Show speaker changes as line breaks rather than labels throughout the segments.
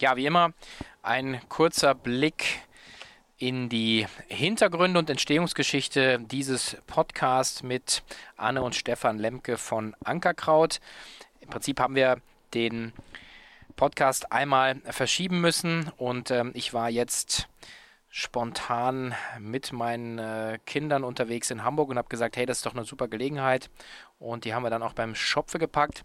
Ja, wie immer, ein kurzer Blick in die Hintergründe und Entstehungsgeschichte dieses Podcasts mit Anne und Stefan Lemke von Ankerkraut. Im Prinzip haben wir den Podcast einmal verschieben müssen und ähm, ich war jetzt spontan mit meinen äh, Kindern unterwegs in Hamburg und habe gesagt, hey, das ist doch eine super Gelegenheit. Und die haben wir dann auch beim Schopfe gepackt.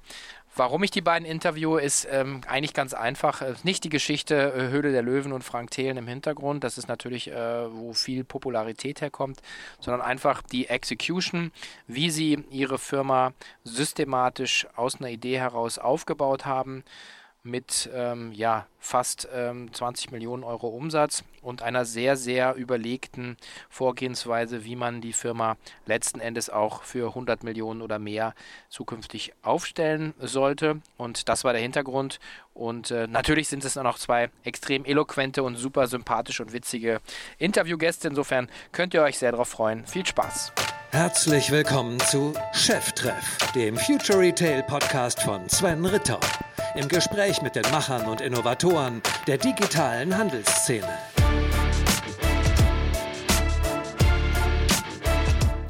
Warum ich die beiden interviewe, ist ähm, eigentlich ganz einfach. Nicht die Geschichte äh, Höhle der Löwen und Frank Thelen im Hintergrund, das ist natürlich, äh, wo viel Popularität herkommt, sondern einfach die Execution, wie sie ihre Firma systematisch aus einer Idee heraus aufgebaut haben mit ähm, ja, fast ähm, 20 Millionen Euro Umsatz und einer sehr, sehr überlegten Vorgehensweise, wie man die Firma letzten Endes auch für 100 Millionen oder mehr zukünftig aufstellen sollte. Und das war der Hintergrund. Und äh, natürlich sind es noch zwei extrem eloquente und super sympathische und witzige Interviewgäste. Insofern könnt ihr euch sehr darauf freuen. Viel Spaß!
Herzlich willkommen zu Cheftreff, dem Future Retail Podcast von Sven Ritter im Gespräch mit den Machern und Innovatoren der digitalen Handelsszene.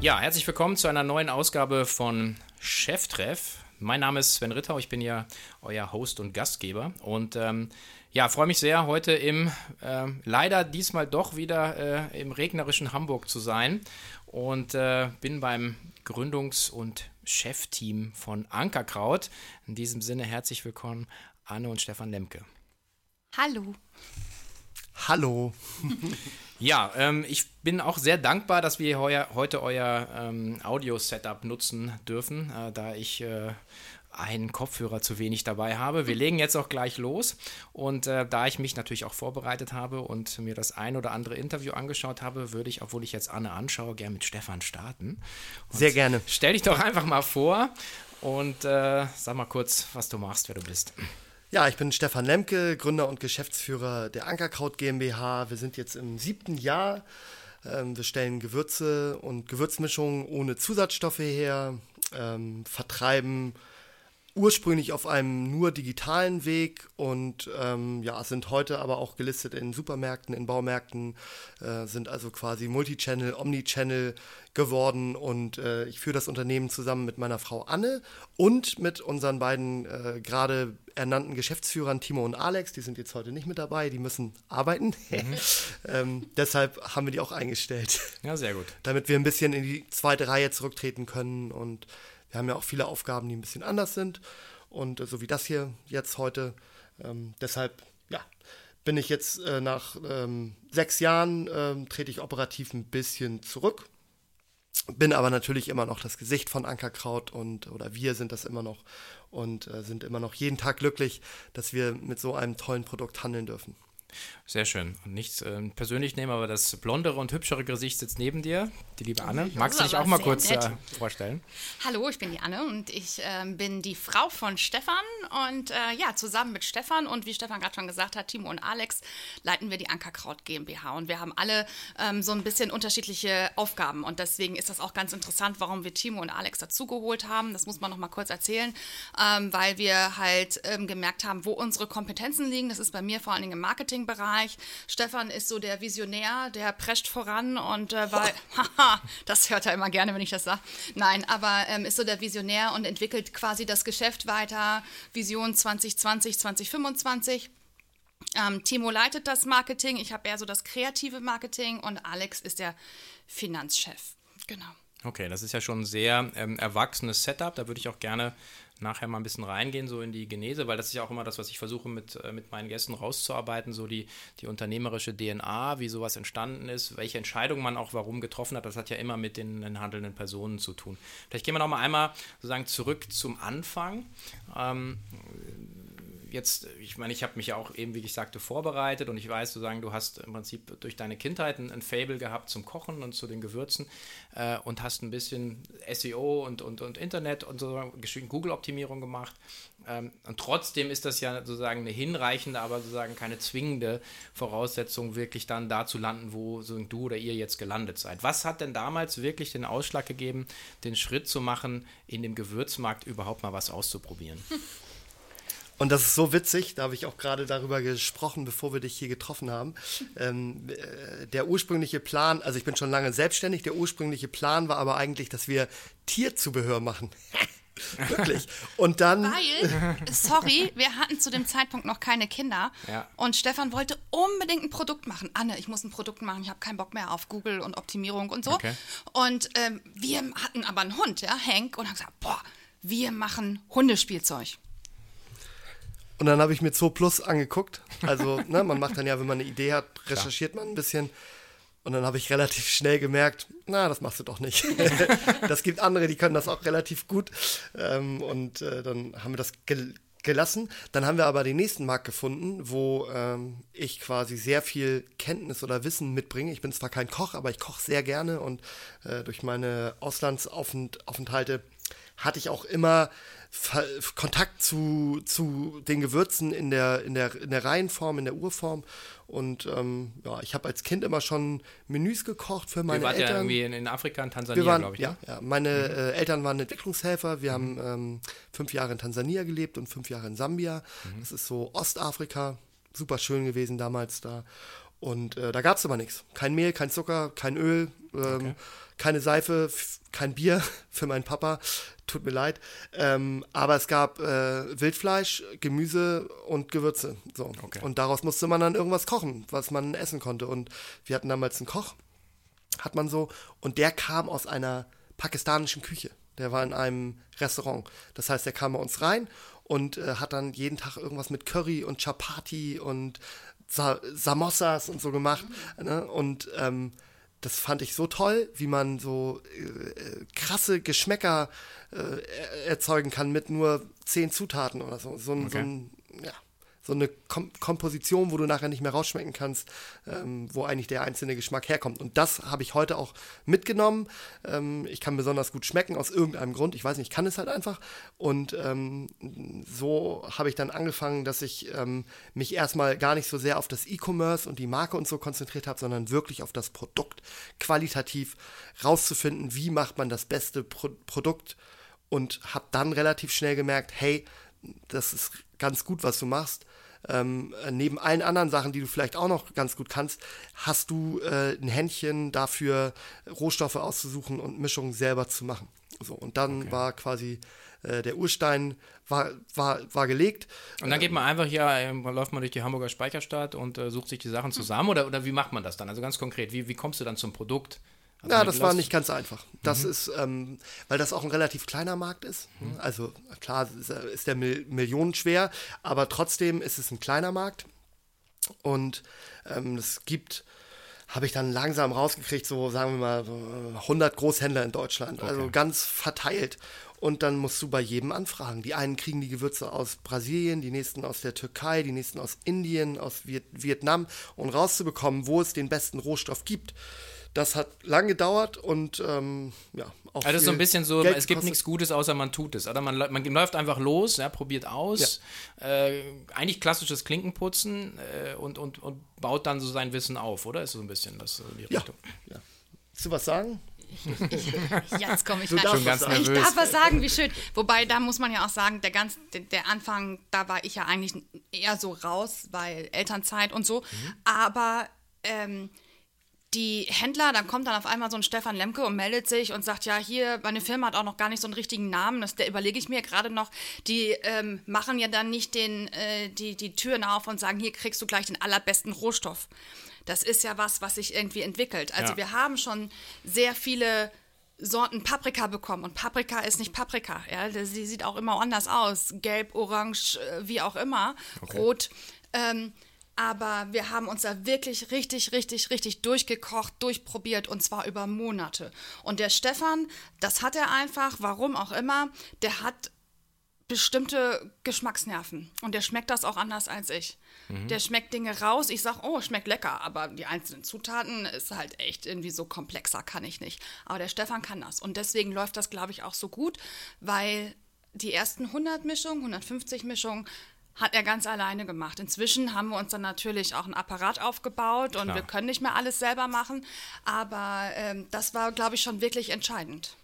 Ja, herzlich willkommen zu einer neuen Ausgabe von Cheftreff. Mein Name ist Sven Ritter, ich bin ja euer Host und Gastgeber und ähm, ja, freue mich sehr, heute im äh, leider diesmal doch wieder äh, im regnerischen Hamburg zu sein und äh, bin beim Gründungs- und Chefteam von Ankerkraut. In diesem Sinne herzlich willkommen, Anne und Stefan Lemke.
Hallo.
Hallo.
ja, ähm, ich bin auch sehr dankbar, dass wir heuer, heute euer ähm, Audio-Setup nutzen dürfen, äh, da ich äh, einen Kopfhörer zu wenig dabei habe. Wir legen jetzt auch gleich los. Und äh, da ich mich natürlich auch vorbereitet habe und mir das ein oder andere Interview angeschaut habe, würde ich, obwohl ich jetzt Anne anschaue, gerne mit Stefan starten.
Und Sehr gerne.
Stell dich doch einfach mal vor und äh, sag mal kurz, was du machst, wer du bist.
Ja, ich bin Stefan Lemke, Gründer und Geschäftsführer der Ankerkraut GmbH. Wir sind jetzt im siebten Jahr. Ähm, wir stellen Gewürze und Gewürzmischungen ohne Zusatzstoffe her, ähm, vertreiben ursprünglich auf einem nur digitalen Weg und ähm, ja, sind heute aber auch gelistet in Supermärkten, in Baumärkten, äh, sind also quasi Multichannel, Omnichannel geworden und äh, ich führe das Unternehmen zusammen mit meiner Frau Anne und mit unseren beiden äh, gerade ernannten Geschäftsführern Timo und Alex, die sind jetzt heute nicht mit dabei, die müssen arbeiten. Mhm. ähm, deshalb haben wir die auch eingestellt.
Ja, sehr gut.
Damit wir ein bisschen in die zweite Reihe zurücktreten können und wir haben ja auch viele Aufgaben, die ein bisschen anders sind. Und äh, so wie das hier jetzt heute. Ähm, deshalb, ja, bin ich jetzt äh, nach ähm, sechs Jahren, ähm, trete ich operativ ein bisschen zurück. Bin aber natürlich immer noch das Gesicht von Ankerkraut und oder wir sind das immer noch und äh, sind immer noch jeden Tag glücklich, dass wir mit so einem tollen Produkt handeln dürfen.
Sehr schön. Und nichts äh, persönlich nehmen, aber das blondere und hübschere Gesicht sitzt neben dir, die liebe Anne. Magst du dich auch mal kurz äh, vorstellen?
Hallo, ich bin die Anne und ich äh, bin die Frau von Stefan. Und äh, ja, zusammen mit Stefan und wie Stefan gerade schon gesagt hat, Timo und Alex leiten wir die Ankerkraut GmbH. Und wir haben alle ähm, so ein bisschen unterschiedliche Aufgaben. Und deswegen ist das auch ganz interessant, warum wir Timo und Alex dazugeholt haben. Das muss man noch mal kurz erzählen, ähm, weil wir halt ähm, gemerkt haben, wo unsere Kompetenzen liegen. Das ist bei mir vor allen Dingen im Marketing Bereich. Stefan ist so der Visionär, der prescht voran und äh, weil, haha, das hört er immer gerne, wenn ich das sage. Nein, aber ähm, ist so der Visionär und entwickelt quasi das Geschäft weiter. Vision 2020, 2025. Ähm, Timo leitet das Marketing, ich habe eher so das kreative Marketing und Alex ist der Finanzchef. Genau.
Okay, das ist ja schon ein sehr ähm, erwachsenes Setup. Da würde ich auch gerne nachher mal ein bisschen reingehen, so in die Genese, weil das ist ja auch immer das, was ich versuche mit, äh, mit meinen Gästen rauszuarbeiten, so die, die unternehmerische DNA, wie sowas entstanden ist, welche Entscheidung man auch warum getroffen hat, das hat ja immer mit den, den handelnden Personen zu tun. Vielleicht gehen wir noch mal einmal sozusagen zurück zum Anfang. Ähm, jetzt, ich meine, ich habe mich ja auch eben, wie ich sagte, vorbereitet und ich weiß sozusagen, du hast im Prinzip durch deine Kindheit ein, ein Fable gehabt zum Kochen und zu den Gewürzen äh, und hast ein bisschen SEO und, und, und Internet und so Google-Optimierung gemacht. Ähm, und trotzdem ist das ja sozusagen eine hinreichende, aber sozusagen keine zwingende Voraussetzung, wirklich dann da zu landen, wo so du oder ihr jetzt gelandet seid. Was hat denn damals wirklich den Ausschlag gegeben, den Schritt zu machen, in dem Gewürzmarkt überhaupt mal was auszuprobieren?
Und das ist so witzig, da habe ich auch gerade darüber gesprochen, bevor wir dich hier getroffen haben. Ähm, äh, der ursprüngliche Plan, also ich bin schon lange selbstständig, der ursprüngliche Plan war aber eigentlich, dass wir Tierzubehör machen. Wirklich. Und dann.
Weil, sorry, wir hatten zu dem Zeitpunkt noch keine Kinder.
Ja.
Und Stefan wollte unbedingt ein Produkt machen. Anne, ich muss ein Produkt machen, ich habe keinen Bock mehr auf Google und Optimierung und so.
Okay.
Und ähm, wir hatten aber einen Hund, ja, Hank, und haben gesagt, boah, wir machen Hundespielzeug.
Und dann habe ich mir Zoo Plus angeguckt. Also, ne, man macht dann ja, wenn man eine Idee hat, recherchiert man ein bisschen. Und dann habe ich relativ schnell gemerkt, na, das machst du doch nicht. das gibt andere, die können das auch relativ gut. Ähm, und äh, dann haben wir das gel gelassen. Dann haben wir aber den nächsten Markt gefunden, wo ähm, ich quasi sehr viel Kenntnis oder Wissen mitbringe. Ich bin zwar kein Koch, aber ich koche sehr gerne und äh, durch meine Auslandsaufenthalte hatte ich auch immer Kontakt zu, zu den Gewürzen in der, in, der, in der Reihenform, in der Urform. Und ähm, ja, ich habe als Kind immer schon Menüs gekocht für meine
Ihr wart
Eltern.
ja irgendwie in, in Afrika, in Tansania,
Wir waren,
glaube ich.
ja,
ne?
ja, meine äh, Eltern waren Entwicklungshelfer. Wir haben ähm, fünf Jahre in Tansania gelebt und fünf Jahre in Sambia. Das ist so Ostafrika. Super schön gewesen damals da. Und äh, da gab es aber nichts. Kein Mehl, kein Zucker, kein Öl, ähm, keine Seife, kein Bier für meinen Papa. Tut mir leid. Ähm, aber es gab äh, Wildfleisch, Gemüse und Gewürze. So.
Okay.
Und daraus musste man dann irgendwas kochen, was man essen konnte. Und wir hatten damals einen Koch hat man so. Und der kam aus einer pakistanischen Küche. Der war in einem Restaurant. Das heißt, der kam bei uns rein und äh, hat dann jeden Tag irgendwas mit Curry und Chapati und Sa Samosas und so gemacht. Ne? Und ähm, das fand ich so toll, wie man so äh, äh, krasse Geschmäcker äh, er- erzeugen kann mit nur zehn Zutaten oder so. So ein, so
Okay.
ein ja, so eine Kom Komposition, wo du nachher nicht mehr rausschmecken kannst, ähm, wo eigentlich der einzelne Geschmack herkommt. Und das habe ich heute auch mitgenommen. Ähm, ich kann besonders gut schmecken aus irgendeinem Grund. Ich weiß nicht, ich kann es halt einfach. Und ähm, so habe ich dann angefangen, dass ich ähm, mich erstmal gar nicht so sehr auf das E-Commerce und die Marke und so konzentriert habe, sondern wirklich auf das Produkt qualitativ rauszufinden, wie macht man das beste Pro Produkt und habe dann relativ schnell gemerkt, hey, das ist ganz gut, was du machst. Ähm, äh, neben allen anderen Sachen, die du vielleicht auch noch ganz gut kannst, hast du äh, ein Händchen dafür, Rohstoffe auszusuchen und Mischungen selber zu machen. So, und dann war quasi äh, der Urstein war, war, war gelegt.
Und dann geht man einfach hier, äh, läuft man durch die Hamburger Speicherstadt und äh, sucht sich die Sachen zusammen oder, oder wie macht man das dann? Also ganz konkret, wie, wie kommst du dann zum Produkt? Also
Ja, das war nicht ganz einfach. Das ist, ähm, weil das auch ein relativ kleiner Markt ist. Also klar ist, er- ist der Mil millionenschwer, aber trotzdem ist es ein kleiner Markt. Und ähm, es gibt, habe ich dann langsam rausgekriegt, so sagen wir mal so 100 Großhändler in Deutschland, also ganz verteilt. Und dann musst du bei jedem anfragen. Die einen kriegen die Gewürze aus Brasilien, die nächsten aus der Türkei, die nächsten aus Indien, aus Viet Vietnam. Und rauszubekommen, wo es den besten Rohstoff gibt, das hat lang gedauert und ähm, ja, auch
Also das ist so ein bisschen so,
Geld
es gibt nichts Gutes, außer man tut es. Oder man, man läuft einfach los, ja, probiert aus. Äh, eigentlich klassisches Klinkenputzen äh, und, und, und baut dann so sein Wissen auf, oder? Ist so ein bisschen das so die
Ja,
Richtung.
ja. Willst du was sagen?
Jetzt komme ich
Du
rein.
ganz
sagen.
Ich
nervös.
darf was sagen, wie schön. Wobei, da muss man ja auch sagen, der, ganz, der, Anfang, da war ich ja eigentlich eher so raus, weil Elternzeit und so. Aber ähm, die Händler, dann kommt dann auf einmal so ein Stefan Lemke und meldet sich und sagt, ja, hier, meine Firma hat auch noch gar nicht so einen richtigen Namen, das der überlege ich mir gerade noch. Die ähm, machen ja dann nicht den, äh, die, die Türen auf und sagen, hier kriegst du gleich den allerbesten Rohstoff. Das ist ja was, was sich irgendwie entwickelt. Also
Ja.
wir haben schon sehr viele Sorten Paprika bekommen und Paprika ist nicht Paprika. Ja? Sie sieht auch immer anders aus. Gelb, orange, äh, wie auch immer. Rot. Ähm, aber wir haben uns da wirklich richtig, richtig, richtig durchgekocht, durchprobiert und zwar über Monate. Und der Stefan, das hat er einfach, warum auch immer, der hat bestimmte Geschmacksnerven. Und der schmeckt das auch anders als ich. Der schmeckt Dinge raus. Ich sag, oh, schmeckt lecker. Aber die einzelnen Zutaten ist halt echt irgendwie so komplexer, kann ich nicht. Aber der Stefan kann das. Und deswegen läuft das, glaube ich, auch so gut, weil die ersten 100 Mischungen, 150 Mischungen, hat er ganz alleine gemacht. Inzwischen haben wir uns dann natürlich auch einen Apparat aufgebaut und
Klar.
wir können nicht mehr alles selber machen. Aber ähm, das war, glaube ich, schon wirklich entscheidend.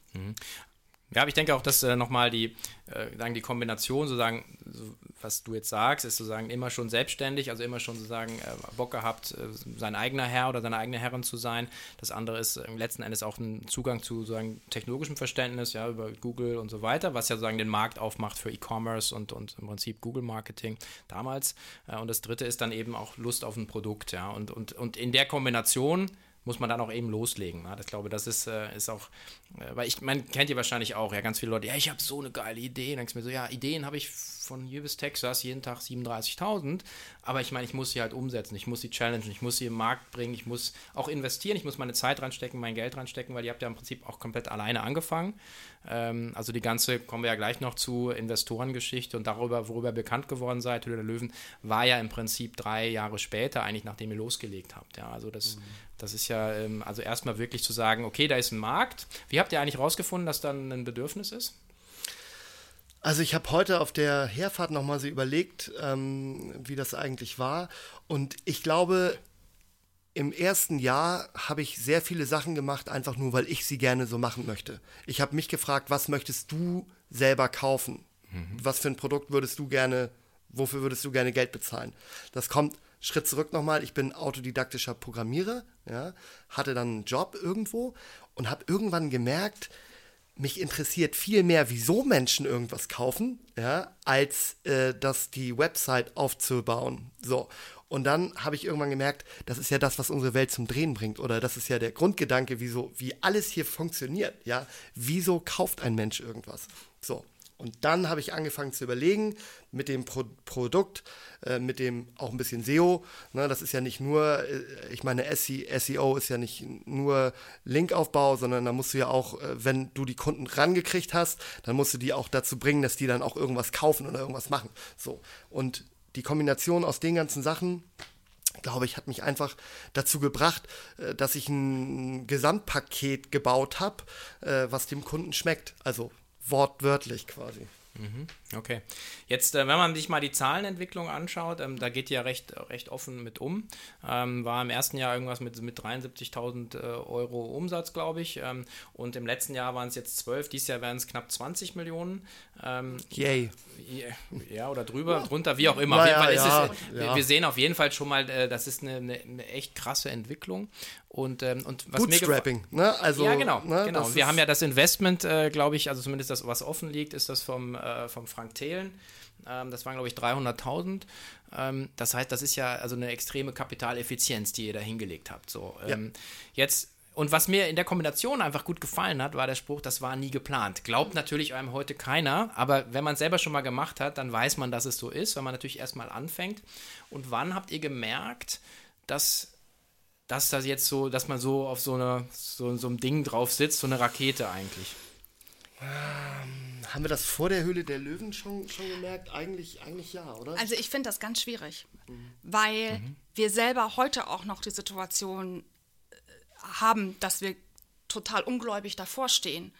Ja, aber ich denke auch, dass äh, nochmal die, äh, sagen die Kombination sozusagen so was du jetzt sagst, ist sozusagen immer schon selbstständig, also immer schon sozusagen äh, Bock gehabt, äh, sein eigener Herr oder seine eigene Herrin zu sein. Das andere ist äh, letzten Endes auch ein Zugang zu sozusagen technologischem Verständnis, ja, über Google und so weiter, was ja sozusagen den Markt aufmacht für E-Commerce und, und im Prinzip Google Marketing damals. Äh, und das dritte ist dann eben auch Lust auf ein Produkt, ja. Und, und, und in der Kombination muss man dann auch eben loslegen. Ne? Das glaube das ist, äh, ist auch, weil ich, man kennt ihr wahrscheinlich auch, ja, ganz viele Leute, ja, ich habe so eine geile Idee. Dann denkst du mir so, ja, Ideen habe ich von hier bis Texas jeden Tag 37.000, aber ich meine, ich muss sie halt umsetzen, ich muss sie challengen, ich muss sie im Markt bringen, ich muss auch investieren, ich muss meine Zeit reinstecken, mein Geld reinstecken, weil ihr habt ja im Prinzip auch komplett alleine angefangen. Ähm, also die ganze, kommen wir ja gleich noch zu, Investorengeschichte und darüber, worüber ihr bekannt geworden seid, Höhle der Löwen, war ja im Prinzip drei Jahre später, eigentlich nachdem ihr losgelegt habt. Ja, also das, mhm. das ist ja, ähm, also erstmal wirklich zu sagen, okay, da ist ein Markt. Wie habt ihr eigentlich rausgefunden, dass dann ein Bedürfnis ist?
Also ich habe heute auf der Herfahrt nochmal so überlegt, ähm, wie das eigentlich war. Und ich glaube, im ersten Jahr habe ich sehr viele Sachen gemacht, einfach nur, weil ich sie gerne so machen möchte. Ich habe mich gefragt, was möchtest du selber kaufen? Mhm. Was für ein Produkt würdest du gerne, wofür würdest du gerne Geld bezahlen? Das kommt Schritt zurück nochmal. Ich bin autodidaktischer Programmierer, ja, hatte dann einen Job irgendwo und habe irgendwann gemerkt, mich interessiert viel mehr, wieso Menschen irgendwas kaufen, ja, als äh, das die Website aufzubauen. So. Und dann habe ich irgendwann gemerkt, das ist ja das, was unsere Welt zum Drehen bringt. Oder das ist ja der Grundgedanke, wieso, wie alles hier funktioniert. Ja, wieso kauft ein Mensch irgendwas? So. Und dann habe ich angefangen zu überlegen mit dem Pro Produkt, äh, mit dem auch ein bisschen SEO. Ne, das ist ja nicht nur, äh, ich meine, SEO ist ja nicht nur Linkaufbau, sondern da musst du ja auch, äh, wenn du die Kunden rangekriegt hast, dann musst du die auch dazu bringen, dass die dann auch irgendwas kaufen oder irgendwas machen. So. Und die Kombination aus den ganzen Sachen, glaube ich, hat mich einfach dazu gebracht, äh, dass ich ein Gesamtpaket gebaut habe, was dem Kunden schmeckt. Also wortwörtlich quasi.
Mhm. Okay. Jetzt, äh, wenn man sich mal die Zahlenentwicklung anschaut, ähm, da geht ja recht, recht offen mit um. Ähm, war im ersten Jahr irgendwas mit, mit 73.000 äh, Euro Umsatz, glaube ich. Ähm, und im letzten Jahr waren es jetzt 12, dieses Jahr werden es knapp 20 Millionen.
Yay.
Ja, oder drüber, ja. drunter, wie auch immer. Na, ja, es, ja. Wir sehen auf jeden Fall schon mal, äh, das ist eine, eine, eine, echt krasse Entwicklung. Und, ähm, und
was Bootstrapping, ne?
Also, ja, genau. Ne, genau. Wir haben ja das Investment, äh, glaube ich, also zumindest das, was offen liegt, ist das vom, äh, vom Frank Thelen. Ähm, das waren, glaube ich, 300.000. Ähm, das heißt, das ist ja also eine extreme Kapitaleffizienz, die ihr da hingelegt habt. So, ähm, Jetzt und was mir in der Kombination einfach gut gefallen hat, war der Spruch, das war nie geplant. Glaubt natürlich einem heute keiner, aber wenn man es selber schon mal gemacht hat, dann weiß man, dass es so ist, wenn man natürlich erstmal anfängt. Und wann habt ihr gemerkt, dass dass das jetzt so, dass man so auf so, eine, so, so einem Ding drauf sitzt, so eine Rakete eigentlich?
Ähm, haben wir das vor der Höhle der Löwen schon, schon gemerkt? Eigentlich, eigentlich ja, oder?
Also ich finde das ganz schwierig, mhm. weil mhm. wir selber heute auch noch die Situation äh, haben, dass wir total ungläubig davor stehen.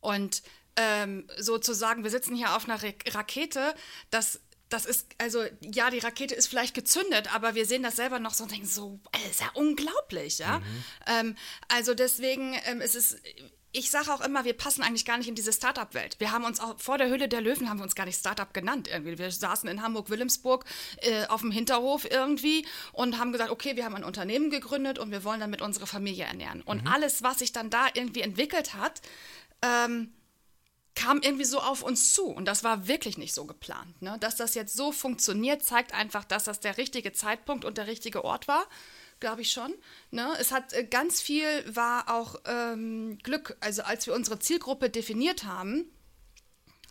Und ähm, sozusagen, wir sitzen hier auf einer Rakete, das das ist, also ja, die Rakete ist vielleicht gezündet, aber wir sehen das selber noch so und denken so, ist ja unglaublich, ja. Mhm. Ähm, also deswegen ähm, ist es, ich sage auch immer, wir passen eigentlich gar nicht in diese Startup-Welt. Wir haben uns auch vor der Höhle der Löwen haben wir uns gar nicht Startup genannt. Irgendwie. Wir saßen in Hamburg-Wilhelmsburg äh, auf dem Hinterhof irgendwie und haben gesagt, okay, wir haben ein Unternehmen gegründet und wir wollen damit unsere Familie ernähren. Und mhm. alles, was sich dann da irgendwie entwickelt hat, ähm, kam irgendwie so auf uns zu. Und das war wirklich nicht so geplant. Ne? Dass das jetzt so funktioniert, zeigt einfach, dass das der richtige Zeitpunkt und der richtige Ort war. Glaube ich schon. Ne? Es hat äh, ganz viel, war auch ähm, Glück. Also als wir unsere Zielgruppe definiert haben,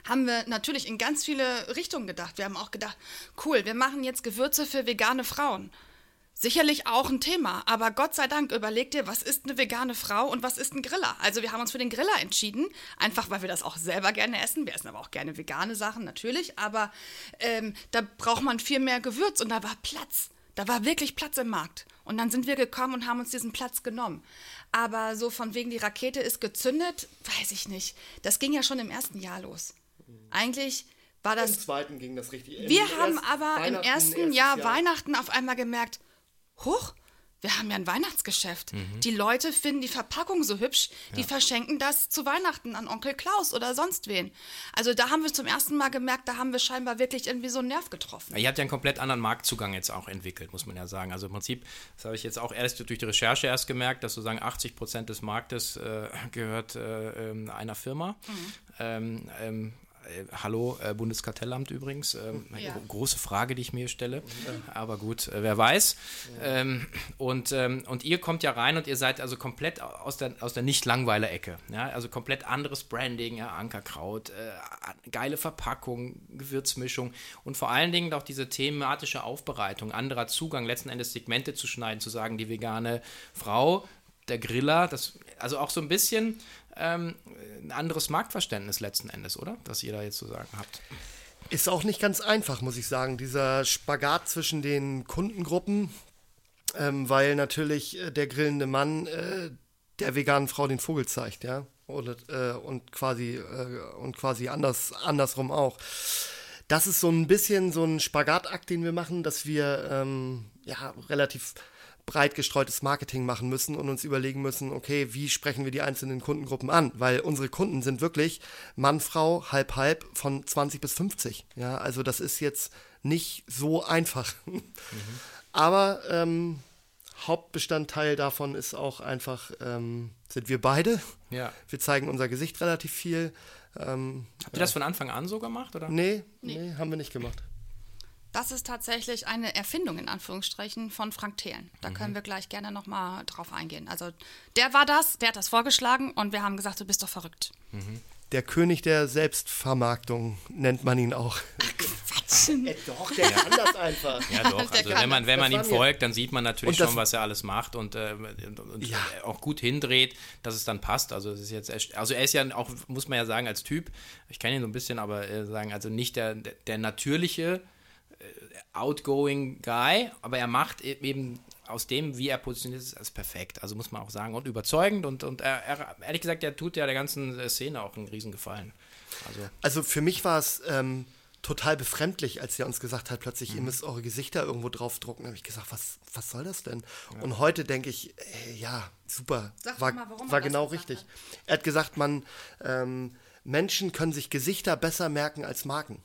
haben wir natürlich in ganz viele Richtungen gedacht. Wir haben auch gedacht, cool, wir machen jetzt Gewürze für vegane Frauen. Sicherlich auch ein Thema, aber Gott sei Dank überleg dir, was ist eine vegane Frau und was ist ein Griller? Also wir haben uns für den Griller entschieden, einfach weil wir das auch selber gerne essen. Wir essen aber auch gerne vegane Sachen natürlich, aber ähm, da braucht man viel mehr Gewürz und da war Platz. Da war wirklich Platz im Markt. Und dann sind wir gekommen und haben uns diesen Platz genommen. Aber so von wegen die Rakete ist gezündet, weiß ich nicht. Das ging ja schon im ersten Jahr los. Eigentlich war das.
Im zweiten ging das richtig.
Wir haben aber im ersten Jahr, Jahr Weihnachten auf einmal gemerkt, Huch, wir haben ja ein Weihnachtsgeschäft. Die Leute finden die Verpackung so hübsch, die verschenken das zu Weihnachten an Onkel Klaus oder sonst wen. Also da haben wir zum ersten Mal gemerkt, da haben wir scheinbar wirklich irgendwie so einen Nerv getroffen.
Ihr habt ja einen komplett anderen Marktzugang jetzt auch entwickelt, muss man ja sagen. Also im Prinzip, das habe ich jetzt auch erst durch die Recherche erst gemerkt, dass sozusagen 80 Prozent des Marktes äh, gehört äh, ähm, einer Firma. Ähm, ähm, äh, hallo, äh, Bundeskartellamt übrigens. Ähm,
Ja.
gro- Große Frage, die ich mir stelle. Aber gut, äh, wer weiß. Ähm, und, ähm, und ihr kommt ja rein und ihr seid also komplett aus der, aus der Nicht-Langweiler-Ecke. Ja? Also komplett anderes Branding, ja? Ankerkraut, äh, geile Verpackung, Gewürzmischung und vor allen Dingen auch diese thematische Aufbereitung, anderer Zugang, letzten Endes Segmente zu schneiden, zu sagen, die vegane Frau, der Griller, das, also auch so ein bisschen ähm, ein anderes Marktverständnis letzten Endes, oder? Das ihr da jetzt zu sagen habt.
Ist auch nicht ganz einfach, muss ich sagen, dieser Spagat zwischen den Kundengruppen, ähm, weil natürlich äh, der grillende Mann äh, der veganen Frau den Vogel zeigt, ja, Oder, äh, und quasi äh, und quasi anders andersrum auch. Das ist so ein bisschen so ein Spagatakt, den wir machen, dass wir ähm, ja relativ breit gestreutes Marketing machen müssen und uns überlegen müssen, okay, wie sprechen wir die einzelnen Kundengruppen an? Weil unsere Kunden sind wirklich Mann, Frau, halb, halb von 20 bis 50. Ja, also das ist jetzt nicht so einfach. Aber ähm, Hauptbestandteil davon ist auch einfach, ähm, sind wir beide.
Ja.
Wir zeigen unser Gesicht relativ viel. Ähm,
Habt ihr das von Anfang an so gemacht, oder?
nee, nee, haben wir nicht gemacht.
Das ist tatsächlich eine Erfindung in Anführungsstrichen von Frank Thelen. Da können wir gleich gerne nochmal drauf eingehen. Also der war das, der hat das vorgeschlagen und wir haben gesagt, du bist doch verrückt.
Der König der Selbstvermarktung nennt man ihn auch.
Quatsch.
Doch, der kann das einfach.
Ja, doch. Also wenn man, wenn man ihm folgt, dann sieht man natürlich schon, was er alles macht und, äh, und, und
Ja.
auch gut hindreht, dass es dann passt. Also es ist jetzt, also er ist ja auch, muss man ja sagen, als Typ, ich kenne ihn so ein bisschen, aber äh, sagen, also nicht der, der, der natürliche äh, outgoing Guy, aber er macht e- eben aus dem, wie er positioniert ist, als perfekt. Also muss man auch sagen und überzeugend und, und er, er, ehrlich gesagt, er tut ja der ganzen äh, Szene auch einen Riesengefallen. Also
Also für mich war es ähm, total befremdlich, als er uns gesagt hat, plötzlich, ihr müsst eure Gesichter irgendwo draufdrucken. Da habe ich gesagt, was, was soll das denn? Und heute denke ich, ey, ja, super.
Sag
war
mal, warum er
war genau richtig.
hat.
Er hat gesagt, man, ähm, Menschen können sich Gesichter besser merken als Marken.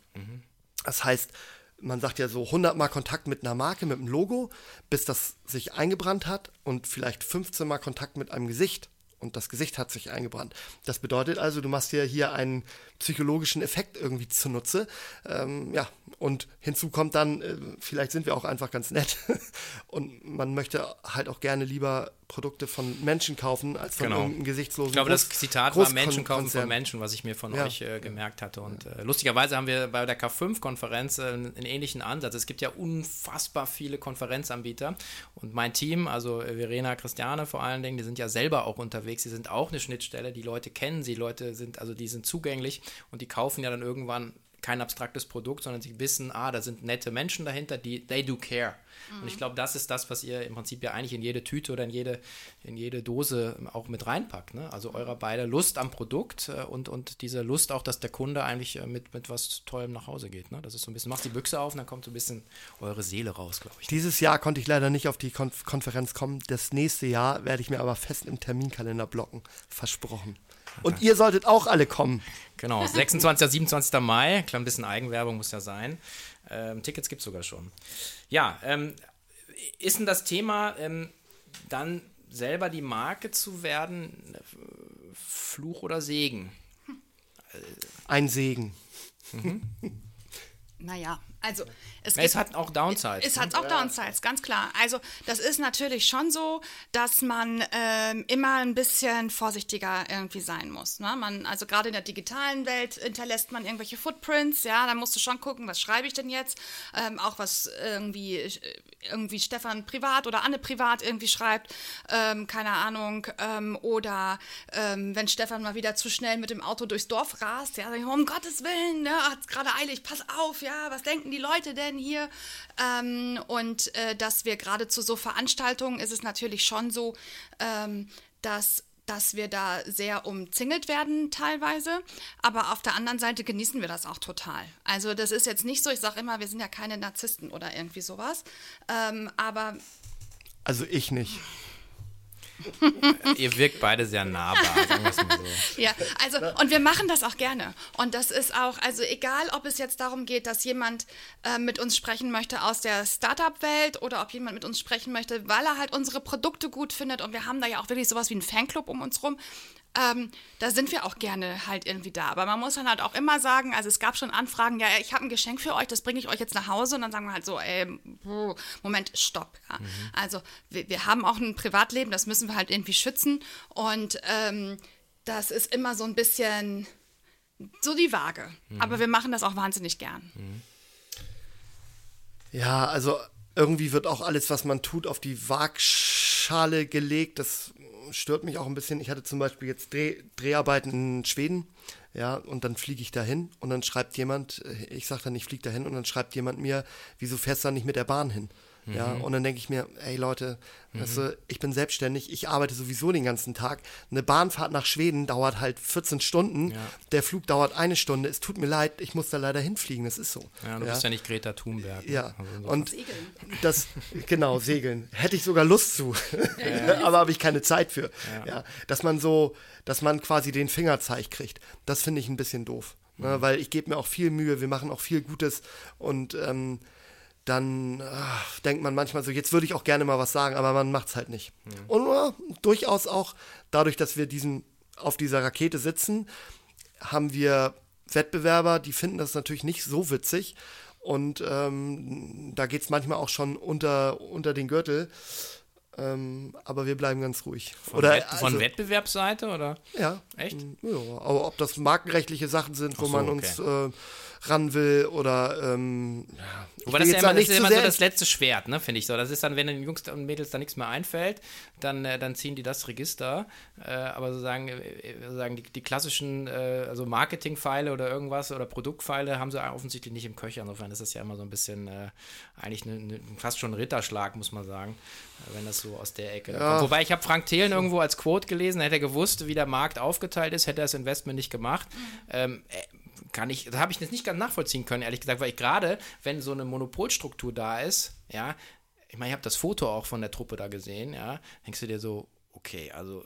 Das heißt, man sagt ja so 100 Mal Kontakt mit einer Marke, mit einem Logo, bis das sich eingebrannt hat und vielleicht 15 Mal Kontakt mit einem Gesicht und das Gesicht hat sich eingebrannt. Das bedeutet also, du machst dir hier einen psychologischen Effekt irgendwie zunutze. Ähm, ja, und hinzu kommt dann, äh, vielleicht sind wir auch einfach ganz nett und man möchte halt auch gerne lieber Produkte von Menschen kaufen, als von
Genau.
irgendeinem gesichtslosen
Ich glaube, das
Groß-
Zitat war
Großkon-
Menschen kaufen von
Konzern.
Menschen, was ich mir von
Ja.
euch äh, gemerkt hatte. Und äh, lustigerweise haben wir bei der K5-Konferenz äh, einen ähnlichen Ansatz. Es gibt ja unfassbar viele Konferenzanbieter. Und mein Team, also äh, Verena, Christiane vor allen Dingen, die sind ja selber auch unterwegs. Die sind auch eine Schnittstelle. Die Leute kennen sie. Leute sind, also die sind zugänglich und die kaufen ja dann irgendwann kein abstraktes Produkt, sondern sie wissen, ah, da sind nette Menschen dahinter, die they do care. Und ich glaube, das ist das, was ihr im Prinzip ja eigentlich in jede Tüte oder in jede, in jede Dose auch mit reinpackt. Ne? Also eurer beide Lust am Produkt äh, und, und diese Lust auch, dass der Kunde eigentlich äh, mit, mit was Tollem nach Hause geht. Ne? Das ist so ein bisschen, macht die Büchse auf und dann kommt so ein bisschen eure Seele raus, glaube ich.
Dieses Jahr konnte ich leider nicht auf die Konf Konferenz kommen. Das nächste Jahr werde ich mir aber fest im Terminkalender blocken. Versprochen. Und ihr solltet auch alle kommen.
Genau, 26. 27. Mai, klar, ein bisschen Eigenwerbung muss ja sein. Ähm, Tickets gibt es sogar schon. Ja, ähm, ist denn das Thema ähm, dann selber die Marke zu werden, Fluch oder Segen?
Ein Segen.
Naja, also es,
Na, es hat auch Downsides.
Es
ne?
hat auch Downsides, ganz klar. Also das ist natürlich schon so, dass man ähm, immer ein bisschen vorsichtiger irgendwie sein muss. Ne? Man, also gerade in der digitalen Welt hinterlässt man irgendwelche Footprints, ja, da musst du schon gucken, was schreibe ich denn jetzt? Ähm, auch was irgendwie, äh, irgendwie Stefan privat oder Anne privat irgendwie schreibt, ähm, keine Ahnung. Ähm, oder ähm, wenn Stefan mal wieder zu schnell mit dem Auto durchs Dorf rast, ja, ich, um Gottes Willen, ne, hat's gerade eilig, pass auf, ja, was denken die Leute denn hier? Ähm, und äh, dass wir gerade zu so Veranstaltungen ist es natürlich schon so, ähm, dass dass wir da sehr umzingelt werden teilweise, aber auf der anderen Seite genießen wir das auch total. Also das ist jetzt nicht so, ich sage immer, wir sind ja keine Narzissten oder irgendwie sowas, ähm, aber
Also ich nicht.
Ihr wirkt beide sehr nahbar,
so. Ja, also und wir machen das auch gerne. Und das ist auch, also egal, ob es jetzt darum geht, dass jemand äh, mit uns sprechen möchte aus der Startup-Welt oder ob jemand mit uns sprechen möchte, weil er halt unsere Produkte gut findet. Und wir haben da ja auch wirklich sowas wie einen Fanclub um uns rum ähm, da sind wir auch gerne halt irgendwie da. Aber man muss dann halt auch immer sagen, also es gab schon Anfragen, ja, ich habe ein Geschenk für euch, das bringe ich euch jetzt nach Hause und dann sagen wir halt so, ey, Moment, stopp. Ja. Mhm. Also wir, wir, haben auch ein Privatleben, das müssen wir halt irgendwie schützen und ähm, das ist immer so ein bisschen so die Waage. Mhm. Aber wir machen das auch wahnsinnig gern. Mhm.
Ja, also irgendwie wird auch alles, was man tut, auf die Waagschale gelegt. Das stört mich auch ein bisschen. Ich hatte zum Beispiel jetzt Dreh, Dreharbeiten in Schweden, ja, und dann fliege ich dahin und dann schreibt jemand, äh, ich sage dann, ich fliege dahin und dann schreibt jemand mir, wieso fährst du da nicht mit der Bahn hin? Ja, mhm. und dann denke ich mir, ey Leute, mhm. weißt du, ich bin selbstständig, ich arbeite sowieso den ganzen Tag. Eine Bahnfahrt nach Schweden dauert halt 14 Stunden, ja. der Flug dauert eine Stunde. Es tut mir leid, ich muss da leider hinfliegen, das ist so.
Ja, du
ja.
bist ja nicht Greta Thunberg.
Ne? Ja, also und segeln. das, genau, segeln. Hätte ich sogar Lust zu, aber habe ich keine Zeit für. Ja. dass man so, dass man quasi den Fingerzeig kriegt, das finde ich ein bisschen doof. Ne? Mhm. weil ich gebe mir auch viel Mühe, wir machen auch viel Gutes und ähm, dann ach, denkt man manchmal so, jetzt würde ich auch gerne mal was sagen, aber man macht es halt nicht. Mhm. Und uh, durchaus auch dadurch, dass wir diesen, auf dieser Rakete sitzen, haben wir Wettbewerber, die finden das natürlich nicht so witzig. Und ähm, da geht es manchmal auch schon unter, unter den Gürtel. Ähm, aber wir bleiben ganz ruhig.
Von, oder, Wett also, Wettbewerbsseite oder?
Ja.
Echt?
Ja, aber ob das markenrechtliche Sachen sind, wo so, man uns okay. äh, ran will oder ähm,
ja. Wobei das, ja immer, das ist immer so das letzte Schwert, ne, finde ich so. Das ist dann, wenn den Jungs und Mädels da nichts mehr einfällt, dann, äh, dann ziehen die das Register. Äh, aber sozusagen, äh, sozusagen die, die klassischen äh, also Marketing-Pfeile oder irgendwas oder Produktpfeile haben sie offensichtlich nicht im Köcher. Insofern ist das ja immer so ein bisschen äh, eigentlich ne, ne, fast schon ein Ritterschlag, muss man sagen, äh, wenn das so aus der Ecke ja. kommt. Wobei ich habe Frank Thelen irgendwo als Quote gelesen, hätte er gewusst, wie der Markt aufgeteilt ist, hätte er das Investment nicht gemacht. Mhm. Ähm, kann ich, da habe ich das nicht ganz nachvollziehen können, ehrlich gesagt, weil ich gerade, wenn so eine Monopolstruktur da ist, ja, ich meine, ich habe das Foto auch von der Truppe da gesehen, ja, denkst du dir so, okay, also äh,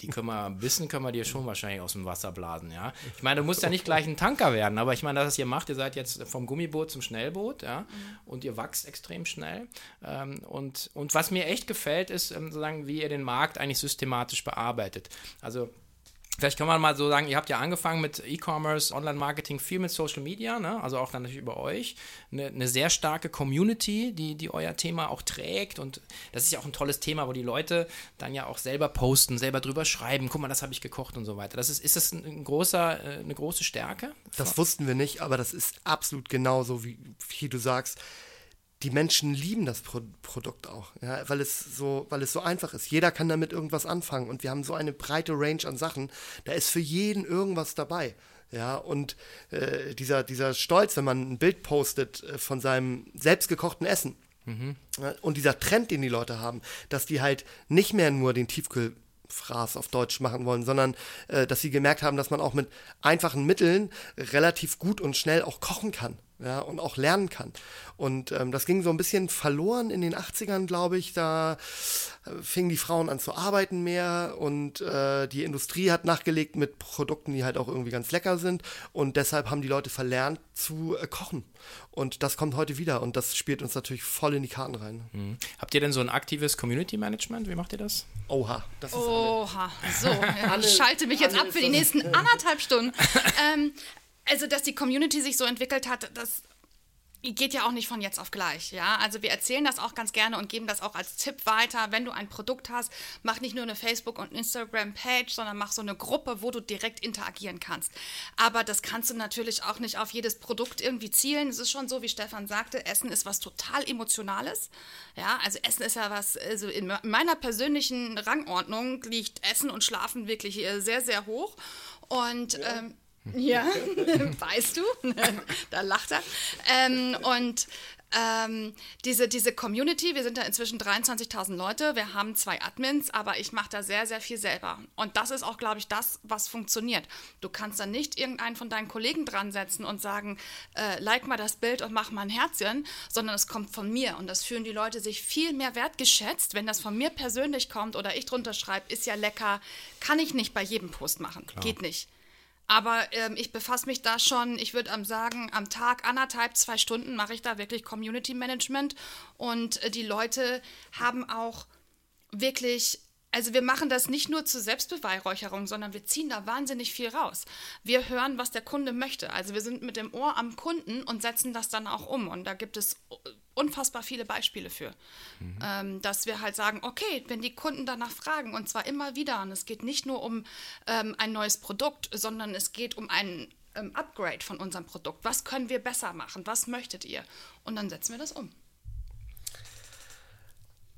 die können wir ein bisschen können wir dir schon wahrscheinlich aus dem Wasser blasen, ja. Ich meine, du musst ja nicht gleich ein Tanker werden, aber ich meine, das, was ihr macht, ihr seid jetzt vom Gummiboot zum Schnellboot, ja, mhm. und ihr wachst extrem schnell. Ähm, und, und was mir echt gefällt, ist ähm, sozusagen, wie ihr den Markt eigentlich systematisch bearbeitet. Also Vielleicht kann man mal so sagen, ihr habt ja angefangen mit E-Commerce, Online-Marketing, viel mit Social Media, ne? also auch dann natürlich über euch. Eine, eine, sehr starke Community, die, die euer Thema auch trägt. Und das ist ja auch ein tolles Thema, wo die Leute dann ja auch selber posten, selber drüber schreiben, guck mal, das habe ich gekocht und so weiter. Das ist, ist das ein großer, äh, eine große Stärke?
Das wussten wir nicht, aber das ist absolut genauso, wie, wie du sagst die Menschen lieben das Pro Produkt auch, ja, weil es so, weil es so einfach ist. Jeder kann damit irgendwas anfangen und wir haben so eine breite Range an Sachen. Da ist für jeden irgendwas dabei. Ja, und äh, dieser, dieser Stolz, wenn man ein Bild postet äh, von seinem selbstgekochten Essen mhm. ja, und dieser Trend, den die Leute haben, dass die halt nicht mehr nur den Tiefkühl Fraß auf Deutsch machen wollen, sondern äh, dass sie gemerkt haben, dass man auch mit einfachen Mitteln relativ gut und schnell auch kochen kann ja, und auch lernen kann. Und ähm, das ging so ein bisschen verloren in den 80ern, glaube ich. Da äh, fingen die Frauen an zu arbeiten mehr und äh, die Industrie hat nachgelegt mit Produkten, die halt auch irgendwie ganz lecker sind. Und deshalb haben die Leute verlernt zu äh, kochen. Und das kommt heute wieder und das spielt uns natürlich voll in die Karten rein.
Mhm. Habt ihr denn so ein aktives Community Management? Wie macht ihr das?
Oha,
das ist Oha, so. Ja, ich schalte mich jetzt ab für die nächsten anderthalb Stunden. ähm, also, dass die Community sich so entwickelt hat, das geht ja auch nicht von jetzt auf gleich, ja. Also wir erzählen das auch ganz gerne und geben das auch als Tipp weiter. Wenn du ein Produkt hast, mach nicht nur eine Facebook- und Instagram-Page, sondern mach so eine Gruppe, wo du direkt interagieren kannst. Aber das kannst du natürlich auch nicht auf jedes Produkt irgendwie zielen. Es ist schon so, wie Stefan sagte, Essen ist was total Emotionales. Ja, also Essen ist ja was, also in meiner persönlichen Rangordnung liegt Essen und Schlafen wirklich sehr, sehr hoch. Und ja. ähm, ja, weißt du? da lacht er. Ähm, und Ähm, diese, diese Community, wir sind da inzwischen 23.000 Leute, wir haben zwei Admins, aber ich mache da sehr, sehr viel selber. Und das ist auch, glaube ich, das, was funktioniert. Du kannst da nicht irgendeinen von deinen Kollegen dran setzen und sagen, äh, like mal das Bild und mach mal ein Herzchen, sondern es kommt von mir. Und das fühlen die Leute sich viel mehr wertgeschätzt, wenn das von mir persönlich kommt oder ich drunter schreibe, ist ja lecker, kann ich nicht bei jedem Post machen. Klar. Geht nicht. Aber ähm, ich befasse mich da schon, ich würde sagen, am Tag anderthalb, zwei Stunden mache ich da wirklich Community Management. Und äh, die Leute haben auch wirklich also wir machen das nicht nur zur Selbstbeweihräucherung, sondern wir ziehen da wahnsinnig viel raus. Wir hören, was der Kunde möchte. Also wir sind mit dem Ohr am Kunden und setzen das dann auch um. Und da gibt es unfassbar viele Beispiele für, mhm. ähm, dass wir halt sagen, okay, wenn die Kunden danach fragen und zwar immer wieder, und es geht nicht nur um ähm, ein neues Produkt, sondern es geht um ein ähm, Upgrade von unserem Produkt. Was können wir besser machen? Was möchtet ihr? Und dann setzen wir das um.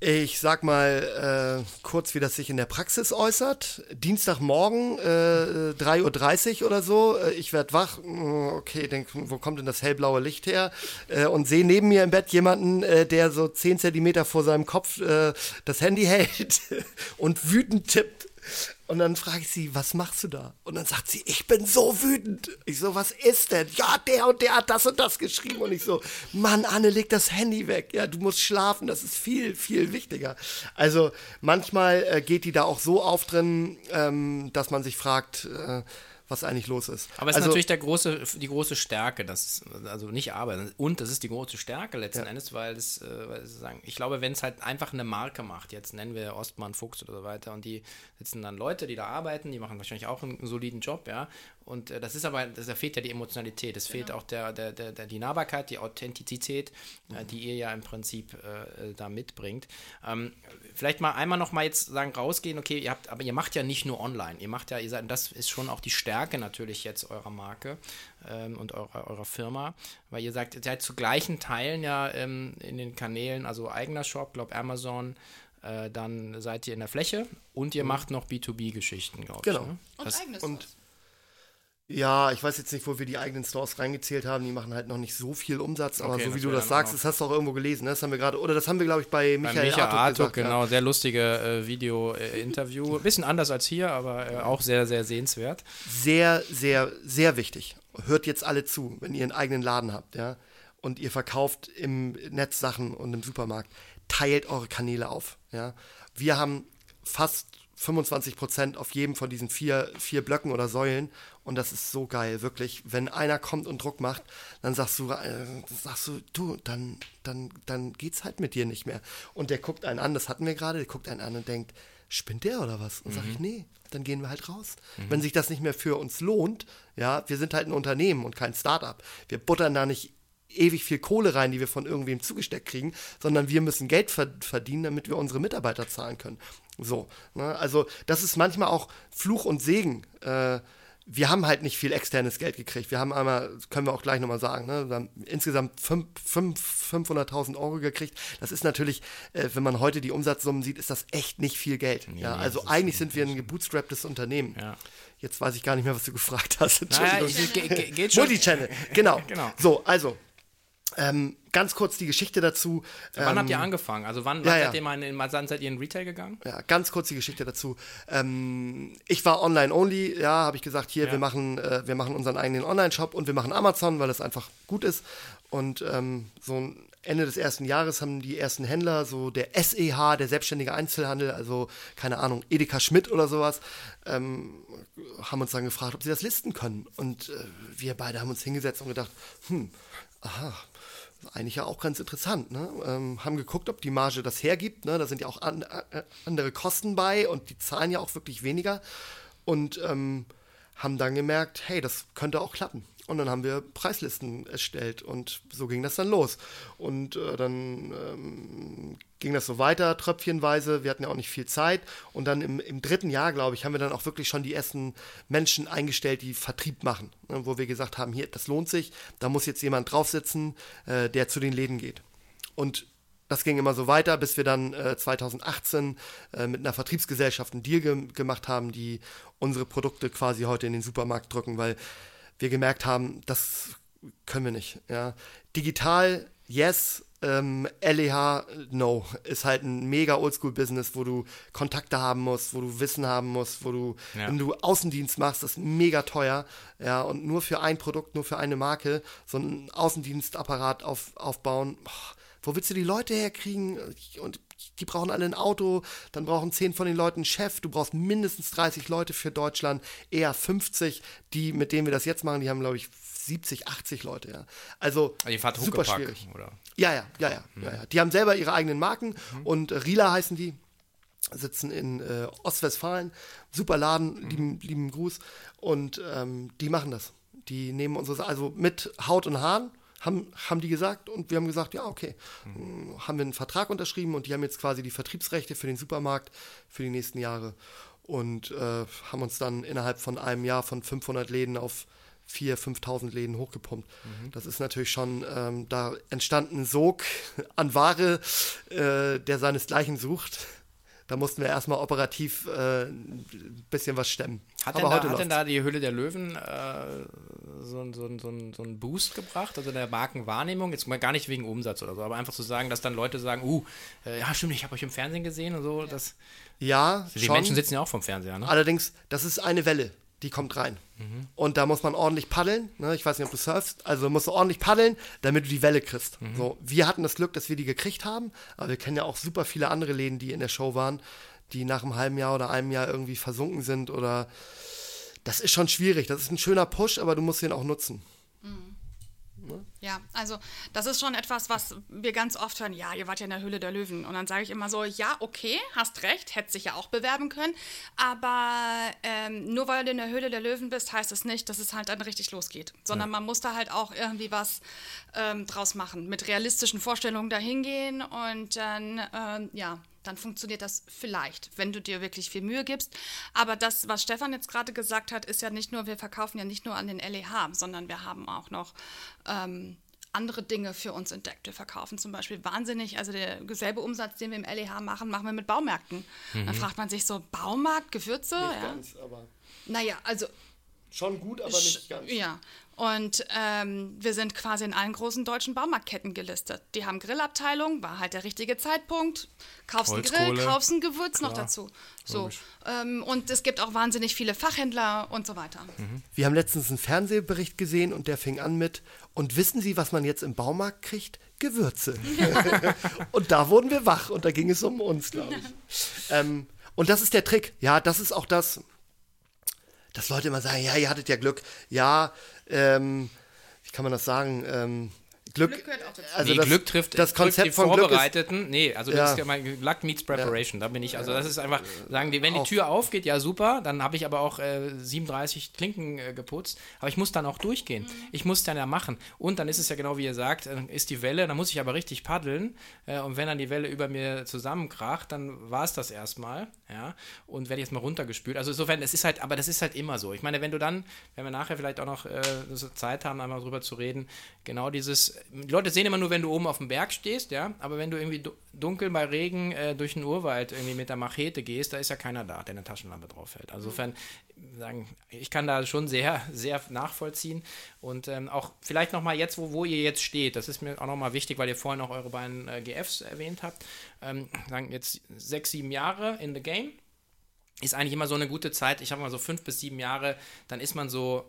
Ich sag mal äh, kurz, wie das sich in der Praxis äußert. Dienstagmorgen, äh, 3.30 Uhr oder so. Äh, ich werde wach. Mm, okay, denk, wo kommt denn das hellblaue Licht her? Äh, und sehe neben mir im Bett jemanden, äh, der so 10 Zentimeter vor seinem Kopf äh, das Handy hält und wütend tippt. Und dann frage ich sie, was machst du da? Und dann sagt sie, ich bin so wütend. Ich so, was ist denn? Ja, der und der hat das und das geschrieben. Und ich so, Mann, Anne, leg das Handy weg. Ja, du musst schlafen, das ist viel, viel wichtiger. Also manchmal äh, geht die da auch so auf drin, ähm, dass man sich fragt, äh, was eigentlich los ist.
Aber es also, ist natürlich der große, die große Stärke, das, also nicht aber, und das ist die große Stärke letzten ja. Endes, weil es, äh, weil es sagen, ich glaube, wenn es halt einfach eine Marke macht, jetzt nennen wir Ostmann Fuchs oder so weiter, und die sitzen dann Leute, die da arbeiten, die machen wahrscheinlich auch einen soliden Job, ja, und äh, das ist aber, das, da fehlt ja die Emotionalität, es fehlt genau. auch der, der, der, der, die Nahbarkeit, die Authentizität, äh, mhm. äh, die ihr ja im Prinzip äh, da mitbringt. Ähm, vielleicht mal einmal noch mal jetzt sagen, rausgehen, okay, ihr habt, aber ihr macht ja nicht nur online, ihr macht ja, ihr seid, das ist schon auch die Stärke natürlich jetzt eurer Marke ähm, und eurer, eurer Firma, weil ihr sagt, ihr seid zu gleichen Teilen ja ähm, in den Kanälen, also eigener Shop, glaube Amazon, äh, dann seid ihr in der Fläche und ihr mhm. macht noch B2B-Geschichten, glaube
genau.
ich.
Ne? Und das, eigenes und, ja, ich weiß jetzt nicht, wo wir die eigenen Stores reingezählt haben. Die machen halt noch nicht so viel Umsatz, aber okay, so wie du das sagst, das hast du auch irgendwo gelesen. Ne? Das haben wir gerade, oder das haben wir, glaube ich, bei Michael, bei Michael Artuk, Artuk gesagt,
genau, ja. sehr lustige äh, Video-Interview. Äh, Bisschen anders als hier, aber äh, auch sehr, sehr sehenswert.
Sehr, sehr, sehr wichtig. Hört jetzt alle zu, wenn ihr einen eigenen Laden habt, ja, und ihr verkauft im Netz Sachen und im Supermarkt. Teilt eure Kanäle auf, ja. Wir haben fast 25 Prozent auf jedem von diesen vier, vier Blöcken oder Säulen. Und das ist so geil, wirklich. Wenn einer kommt und Druck macht, dann sagst du, äh, sagst du, du, dann, dann, dann geht's halt mit dir nicht mehr. Und der guckt einen an, das hatten wir gerade, der guckt einen an und denkt, spinnt der oder was? Und mhm. sag ich, nee, dann gehen wir halt raus. Mhm. Wenn sich das nicht mehr für uns lohnt, ja, wir sind halt ein Unternehmen und kein Startup. Wir buttern da nicht ewig viel Kohle rein, die wir von irgendwem zugesteckt kriegen, sondern wir müssen Geld verdienen, damit wir unsere Mitarbeiter zahlen können. So, ne? also das ist manchmal auch Fluch und Segen. Äh, wir haben halt nicht viel externes Geld gekriegt. Wir haben einmal, können wir auch gleich nochmal sagen, ne, wir haben insgesamt 500.000 Euro gekriegt. Das ist natürlich, äh, wenn man heute die Umsatzsummen sieht, ist das echt nicht viel Geld. Nee, ja, also eigentlich sind wir ein gebootstrapptes Unternehmen. Ja. Jetzt weiß ich gar nicht mehr, was du gefragt hast. Entschuldigung. Naja, geht schon. Multichannel, genau. genau. So, also, ähm, ganz kurz die Geschichte dazu.
wann ähm, habt ihr ähm, angefangen? Also wann, wann ja, seid, ihr mal in, wann seid ihr in Retail gegangen?
Ja, ganz kurz die Geschichte dazu. Ähm, ich war online only, ja, habe ich gesagt, hier, ja. wir, machen, äh, wir machen unseren eigenen Online-Shop und wir machen Amazon, weil es einfach gut ist. Und ähm, so Ende des ersten Jahres haben die ersten Händler, so der SEH, der selbstständige Einzelhandel, also keine Ahnung, Edeka Schmidt oder sowas, ähm, haben uns dann gefragt, ob sie das listen können. Und äh, wir beide haben uns hingesetzt und gedacht, hm, aha, eigentlich ja auch ganz interessant. Ne? Ähm, haben geguckt, ob die Marge das hergibt. Ne? Da sind ja auch an, äh, andere Kosten bei und die zahlen ja auch wirklich weniger. Und ähm, haben dann gemerkt, hey, das könnte auch klappen. Und dann haben wir Preislisten erstellt und so ging das dann los. Und äh, dann ähm, ging das so weiter, tröpfchenweise. Wir hatten ja auch nicht viel Zeit. Und dann im, im dritten Jahr, glaube ich, haben wir dann auch wirklich schon die ersten Menschen eingestellt, die Vertrieb machen. Ne, wo wir gesagt haben, hier, das lohnt sich, da muss jetzt jemand draufsitzen, äh, der zu den Läden geht. Und das ging immer so weiter, bis wir dann äh, 2018 äh, mit einer Vertriebsgesellschaft einen Deal ge gemacht haben, die unsere Produkte quasi heute in den Supermarkt drücken, weil wir gemerkt haben, das können wir nicht. Ja. Digital yes, ähm, LEH, no, ist halt ein mega Oldschool-Business, wo du Kontakte haben musst, wo du Wissen haben musst, wo du,
Ja.
wenn du Außendienst machst, das ist mega teuer, ja, und nur für ein Produkt, nur für eine Marke, so einen Außendienstapparat auf, aufbauen, boah, wo willst du die Leute herkriegen? Und die brauchen alle ein Auto, dann brauchen zehn von den Leuten einen Chef, du brauchst mindestens 30 Leute für Deutschland, eher 50, die, mit denen wir das jetzt machen, die haben, glaube ich, 70, 80 Leute, ja. Also,
Also
super schwierig.
oder?
Ja, ja, ja, ja, ja, ja. Die haben selber ihre eigenen Marken und äh, Rila heißen die, sitzen in äh, Ostwestfalen. Super Laden, lieben, lieben Gruß. Und ähm, die machen das. Die nehmen unsere, also mit Haut und Haaren, haben, haben die gesagt. Und wir haben gesagt, ja, okay. Mm, Haben wir einen Vertrag unterschrieben und die haben jetzt quasi die Vertriebsrechte für den Supermarkt für die nächsten Jahre. Und äh, haben uns dann innerhalb von einem Jahr von 500 Läden auf 4.000, 5.000 Läden hochgepumpt. Das ist natürlich schon, ähm, da entstanden ein Sog an Ware, äh, der seinesgleichen sucht. Da mussten wir erstmal operativ äh, ein bisschen was stemmen.
Hat,
Aber
denn da,
heute
hat denn da die Hülle der Löwen äh, so, einen- so, so, so einen Boost gebracht, also der Markenwahrnehmung? Jetzt mal gar nicht wegen Umsatz oder so, aber einfach zu sagen, dass dann Leute sagen, uh, äh, ja stimmt, ich habe euch im Fernsehen gesehen und so. Das,
Ja,
die
schon.
Menschen sitzen ja auch vom Fernseher, ne?
Allerdings, das ist eine Welle, die kommt rein. Und da muss man ordentlich paddeln. Ne? Ich weiß nicht, ob du surfst. Also musst du ordentlich paddeln, damit du die Welle kriegst. So, wir hatten das Glück, dass wir die gekriegt haben. Aber wir kennen ja auch super viele andere Läden, die in der Show waren, die nach einem halben Jahr oder einem Jahr irgendwie versunken sind. Oder das ist schon schwierig. Das ist ein schöner Push, aber du musst ihn auch nutzen.
Ja, also das ist schon etwas, was wir ganz oft hören. Ja, ihr wart ja in der Höhle der Löwen. Und dann sage ich immer so, ja, okay, hast recht, hätte sich ja auch bewerben können. Aber ähm, nur weil du in der Höhle der Löwen bist, heißt es nicht, dass es halt dann richtig losgeht. Sondern man muss da halt auch irgendwie was ähm, draus machen. Mit realistischen Vorstellungen dahin gehen und dann, ähm, ja, dann funktioniert das vielleicht, wenn du dir wirklich viel Mühe gibst. Aber das, was Stefan jetzt gerade gesagt hat, ist ja nicht nur, wir verkaufen ja nicht nur an den LEH, sondern wir haben auch noch ähm, andere Dinge für uns entdeckt. Wir verkaufen zum Beispiel wahnsinnig, also der selbe Umsatz, den wir im LEH machen, machen wir mit Baumärkten. Dann fragt man sich so, Baumarkt, Gewürze?
Nicht
ja.
ganz, aber
Naja, also
schon gut, aber nicht ganz.
ja. Und ähm, wir sind quasi in allen großen deutschen Baumarktketten gelistet. Die haben Grillabteilung, war halt der richtige Zeitpunkt. Kaufst einen Grill, kaufst ein Gewürz noch dazu. So. Ähm, und es gibt auch wahnsinnig viele Fachhändler und so weiter.
Wir haben letztens einen Fernsehbericht gesehen und der fing an mit, und wissen Sie, was man jetzt im Baumarkt kriegt? Gewürze. und da wurden wir wach und da ging es um uns, glaube ich. ähm, und das ist der Trick. Ja, das ist auch das, dass Leute immer sagen, ja, ihr hattet ja Glück. Ja, ähm, wie kann man das sagen? Ähm, Glück,
Glück gehört auch dazu.
also
nee,
das,
Glück trifft
das
trifft
Konzept
die
von Glück ist,
Vorbereiteten. nee, also das
Ja.
ist ja mein Luck meets Preparation. Da bin ich. Also das ist einfach, sagen die, wenn die Tür aufgeht, ja super, dann habe ich aber auch äh, 37 Klinken äh, geputzt. Aber ich muss dann auch durchgehen. Ich muss dann ja machen. Und dann ist es ja genau wie ihr sagt, ist die Welle, dann muss ich aber richtig paddeln. Äh, und wenn dann die Welle über mir zusammenkracht, dann war es das erstmal. Ja. Und werde jetzt mal runtergespült. Also insofern, es ist halt, aber das ist halt immer so. Ich meine, wenn du dann, wenn wir nachher vielleicht auch noch äh, Zeit haben, einmal drüber zu reden, genau dieses, die Leute sehen immer nur, wenn du oben auf dem Berg stehst, ja, aber wenn du irgendwie du- dunkel bei Regen äh, durch den Urwald irgendwie mit der Machete gehst, da ist ja keiner da, der eine Taschenlampe drauf hält. Also insofern, sagen, ich kann da schon sehr, sehr nachvollziehen und ähm, auch vielleicht nochmal jetzt, wo, wo ihr jetzt steht, das ist mir auch nochmal wichtig, weil ihr vorhin auch eure beiden äh, GFs erwähnt habt, ähm, sagen jetzt sechs, sieben Jahre in the game, ist eigentlich immer so eine gute Zeit. Ich habe mal so fünf bis sieben Jahre, dann ist man so,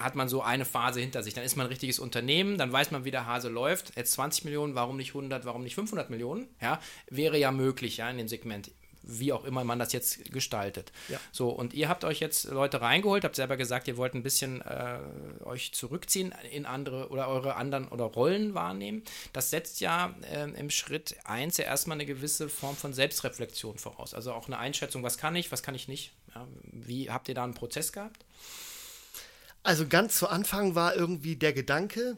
hat man so eine Phase hinter sich. Dann ist man ein richtiges Unternehmen, dann weiß man, wie der Hase läuft. Jetzt 20 Millionen, warum nicht 100, warum nicht 500 Millionen? Ja, wäre ja möglich, ja, in dem Segment. Wie auch immer man das jetzt gestaltet.
Ja.
So, und ihr habt euch jetzt Leute reingeholt, habt selber gesagt, ihr wollt ein bisschen äh, euch zurückziehen in andere oder eure anderen oder Rollen wahrnehmen. Das setzt ja ähm, im Schritt 1 ja erstmal eine gewisse Form von Selbstreflexion voraus. Also auch eine Einschätzung, was kann ich, was kann ich nicht. Ja, wie habt ihr da einen Prozess gehabt?
Also ganz zu Anfang war irgendwie der Gedanke,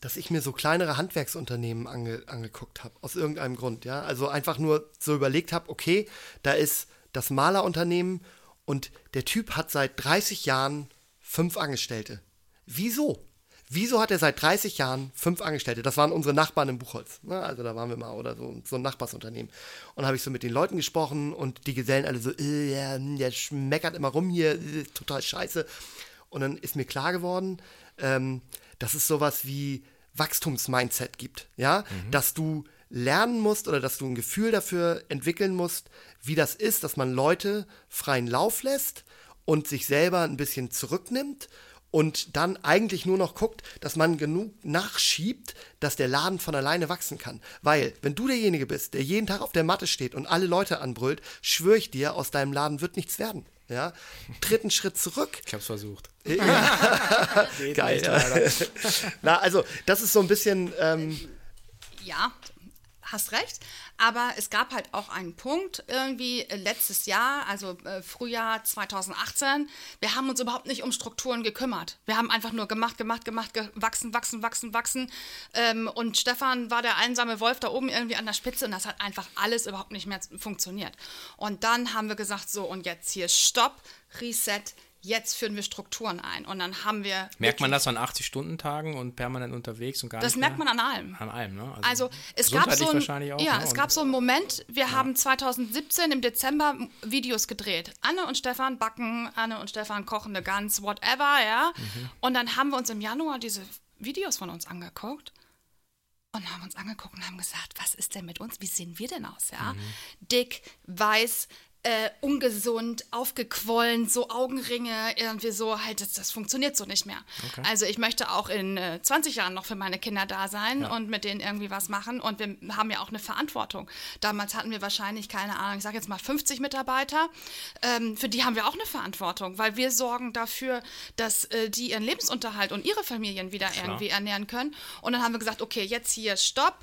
dass ich mir so kleinere Handwerksunternehmen ange, angeguckt habe, aus irgendeinem Grund, ja. Also einfach nur so überlegt habe, okay, da ist das Malerunternehmen und der Typ hat seit 30 Jahren fünf Angestellte. Wieso? Wieso hat er seit 30 Jahren fünf Angestellte? Das waren unsere Nachbarn im Buchholz. Ne? Also da waren wir mal oder so, so ein Nachbarsunternehmen. Und habe ich so mit den Leuten gesprochen und die Gesellen alle so, äh, hm, der schmeckert immer rum hier, äh, total scheiße. Und dann ist mir klar geworden, ähm, das ist sowas wie Wachstumsmindset gibt, ja, dass du lernen musst oder dass du ein Gefühl dafür entwickeln musst, wie das ist, dass man Leute freien Lauf lässt und sich selber ein bisschen zurücknimmt und dann eigentlich nur noch guckt, dass man genug nachschiebt, dass der Laden von alleine wachsen kann. Weil, wenn du derjenige bist, der jeden Tag auf der Matte steht und alle Leute anbrüllt, schwöre ich dir, aus deinem Laden wird nichts werden. Ja? Tritt einen Schritt zurück.
Ich hab's versucht.
Geil. Ja. Na, also, das ist so ein bisschen. Ähm,
Ja, hast recht. Aber es gab halt auch einen Punkt irgendwie äh, letztes Jahr, also äh, Frühjahr 2018. Wir haben uns überhaupt nicht um Strukturen gekümmert. Wir haben einfach nur gemacht, gemacht, gemacht, gewachsen, wachsen, wachsen, wachsen. Ähm, und Stefan war der einsame Wolf da oben irgendwie an der Spitze und das hat einfach alles überhaupt nicht mehr funktioniert. Und dann haben wir gesagt, so und jetzt hier Stopp, Reset. Jetzt führen wir Strukturen ein. Und dann haben wir.
Merkt man das an 80-Stunden-Tagen und permanent unterwegs und gar
Das merkt man an allem.
An allem, ne?
Also es gab so ein,
auch,
ja,
ne?
es gab so einen Moment, wir haben 2017 im Dezember Videos gedreht. Anne und Stefan backen, Anne und Stefan kochen eine Gans, whatever, ja.
Mhm.
Und dann haben wir uns im Januar diese Videos von uns angeguckt und haben uns angeguckt und haben gesagt, was ist denn mit uns? Wie sehen wir denn aus, ja?
Mhm.
Dick, weiß, äh, ungesund, aufgequollen, so Augenringe, irgendwie so, halt, das, das funktioniert so nicht mehr. Also ich möchte auch in äh, 20 Jahren noch für meine Kinder da sein und mit denen irgendwie was machen und wir haben ja auch eine Verantwortung. Damals hatten wir wahrscheinlich, keine Ahnung, ich sage jetzt mal 50 Mitarbeiter, ähm, für die haben wir auch eine Verantwortung, weil wir sorgen dafür, dass äh, die ihren Lebensunterhalt und ihre Familien wieder irgendwie ernähren können. Und dann haben wir gesagt, okay, jetzt hier Stopp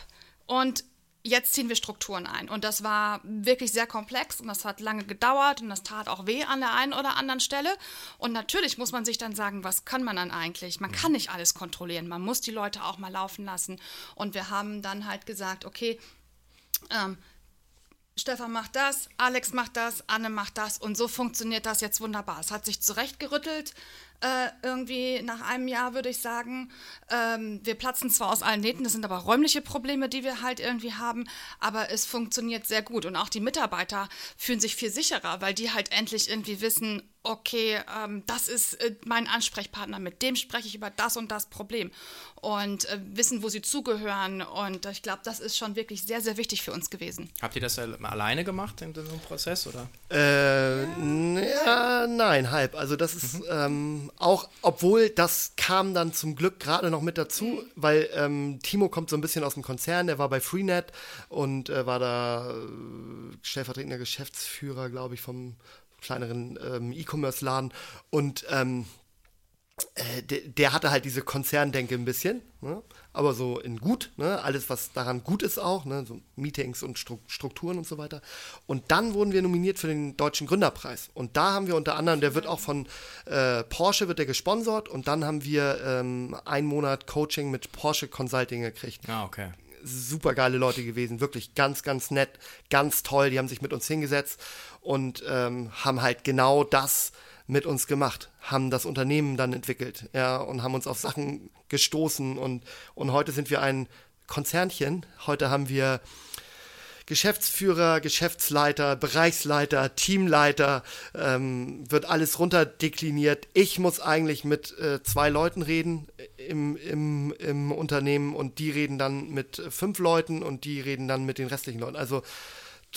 und jetzt ziehen wir Strukturen ein. Und das war wirklich sehr komplex und das hat lange gedauert und das tat auch weh an der einen oder anderen Stelle. Und natürlich muss man sich dann sagen, was kann man dann eigentlich? Man kann nicht alles kontrollieren. Man muss die Leute auch mal laufen lassen. Und wir haben dann halt gesagt, okay, ähm, Stefan macht das, Alex macht das, Anne macht das und so funktioniert das jetzt wunderbar. Es hat sich zurechtgerüttelt, äh, irgendwie nach einem Jahr würde ich sagen. Ähm, wir platzen zwar aus allen Nähten, das sind aber räumliche Probleme, die wir halt irgendwie haben, aber es funktioniert sehr gut und auch die Mitarbeiter fühlen sich viel sicherer, weil die halt endlich irgendwie wissen, okay, ähm, das ist äh, mein Ansprechpartner, mit dem spreche ich über das und das Problem und äh, wissen, wo sie zugehören und ich glaube, das ist schon wirklich sehr, sehr wichtig für uns gewesen.
Habt ihr das al- alleine gemacht in einem Prozess? Oder?
Äh, ja, nein, halb. Also das ist ähm, auch, obwohl das kam dann zum Glück gerade noch mit dazu, weil ähm, Timo kommt so ein bisschen aus dem Konzern, der war bei Freenet und äh, war da äh, stellvertretender Geschäftsführer, glaube ich, vom kleineren ähm, E-Commerce-Laden und ähm, äh, der, der hatte halt diese Konzerndenke ein bisschen, ne? aber so in gut, ne? alles was daran gut ist auch, ne? so Meetings und Stru Strukturen und so weiter. Und dann wurden wir nominiert für den Deutschen Gründerpreis. Und da haben wir unter anderem, der wird auch von äh, Porsche wird der gesponsert und dann haben wir ähm, einen Monat Coaching mit Porsche Consulting gekriegt
Ah, okay.
Super geile Leute gewesen, wirklich ganz, ganz nett, ganz toll. Die haben sich mit uns hingesetzt und ähm, haben halt genau das mit uns gemacht, haben das Unternehmen dann entwickelt, ja, und haben uns auf Sachen gestoßen und, und heute sind wir ein Konzernchen. Heute haben wir Geschäftsführer, Geschäftsleiter, Bereichsleiter, Teamleiter, ähm, wird alles runterdekliniert. Ich muss eigentlich mit äh, zwei Leuten reden im, im, im Unternehmen und die reden dann mit fünf Leuten und die reden dann mit den restlichen Leuten. Also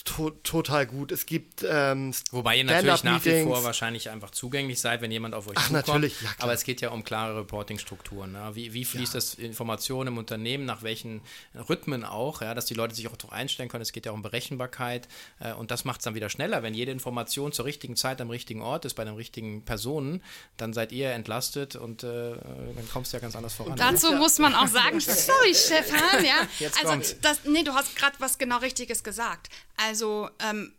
to total gut. Es gibt ähm,
Wobei ihr natürlich nach wie vor wahrscheinlich einfach zugänglich seid, wenn jemand auf euch
Ach,
zukommt.
natürlich, ja, klar.
Aber es geht ja um klare Reporting-Strukturen. Ne? Wie, wie fließt das Information im Unternehmen, nach welchen Rhythmen auch, ja, dass die Leute sich auch darauf einstellen können. Es geht ja um Berechenbarkeit äh, und das macht es dann wieder schneller. Wenn jede Information zur richtigen Zeit am richtigen Ort ist, bei den richtigen Personen, dann seid ihr entlastet und äh, dann kommst du ja ganz anders voran.
Dazu muss man auch sagen, sorry Stefan, ja.
Jetzt
also
kommt's.
das, nee, du hast gerade was genau Richtiges gesagt. Also ähm,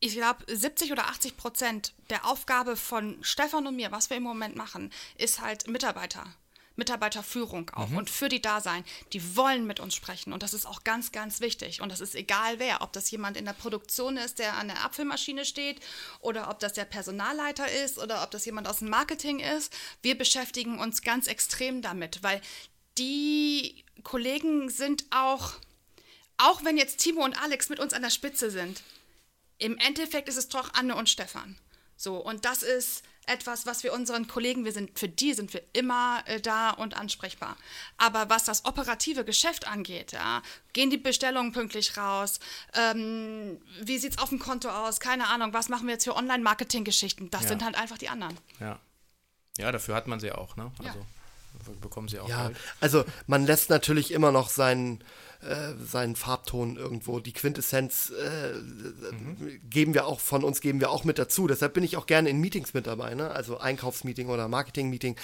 ich glaube 70 oder 80 Prozent der Aufgabe von Stefan und mir, was wir im Moment machen, ist halt Mitarbeiter. Mitarbeiterführung auch und für die da sein. Die wollen mit uns sprechen und das ist auch ganz, ganz wichtig. Und das ist egal wer, ob das jemand in der Produktion ist, der an der Apfelmaschine steht oder ob das der Personalleiter ist oder ob das jemand aus dem Marketing ist. Wir beschäftigen uns ganz extrem damit, weil die Kollegen sind auch, auch wenn jetzt Timo und Alex mit uns an der Spitze sind, im Endeffekt ist es doch Anne und Stefan. So, und das ist etwas, was wir unseren Kollegen, wir sind, für die sind wir immer äh, da und ansprechbar. Aber was das operative Geschäft angeht, ja, gehen die Bestellungen pünktlich raus? Ähm, wie sieht es auf dem Konto aus? Keine Ahnung, was machen wir jetzt für Online-Marketing-Geschichten? Das
Ja.
sind halt einfach die anderen.
Ja. Ja, dafür hat man sie auch, ne?
Ja.
Also dafür bekommen sie auch
Ja,
Geld.
also man lässt natürlich immer noch seinen, äh, seinen Farbton irgendwo, die Quintessenz äh, geben wir auch von uns, geben wir auch mit dazu. Deshalb bin ich auch gerne in Meetings mit dabei, ne? also Einkaufsmeeting oder Marketingmeeting.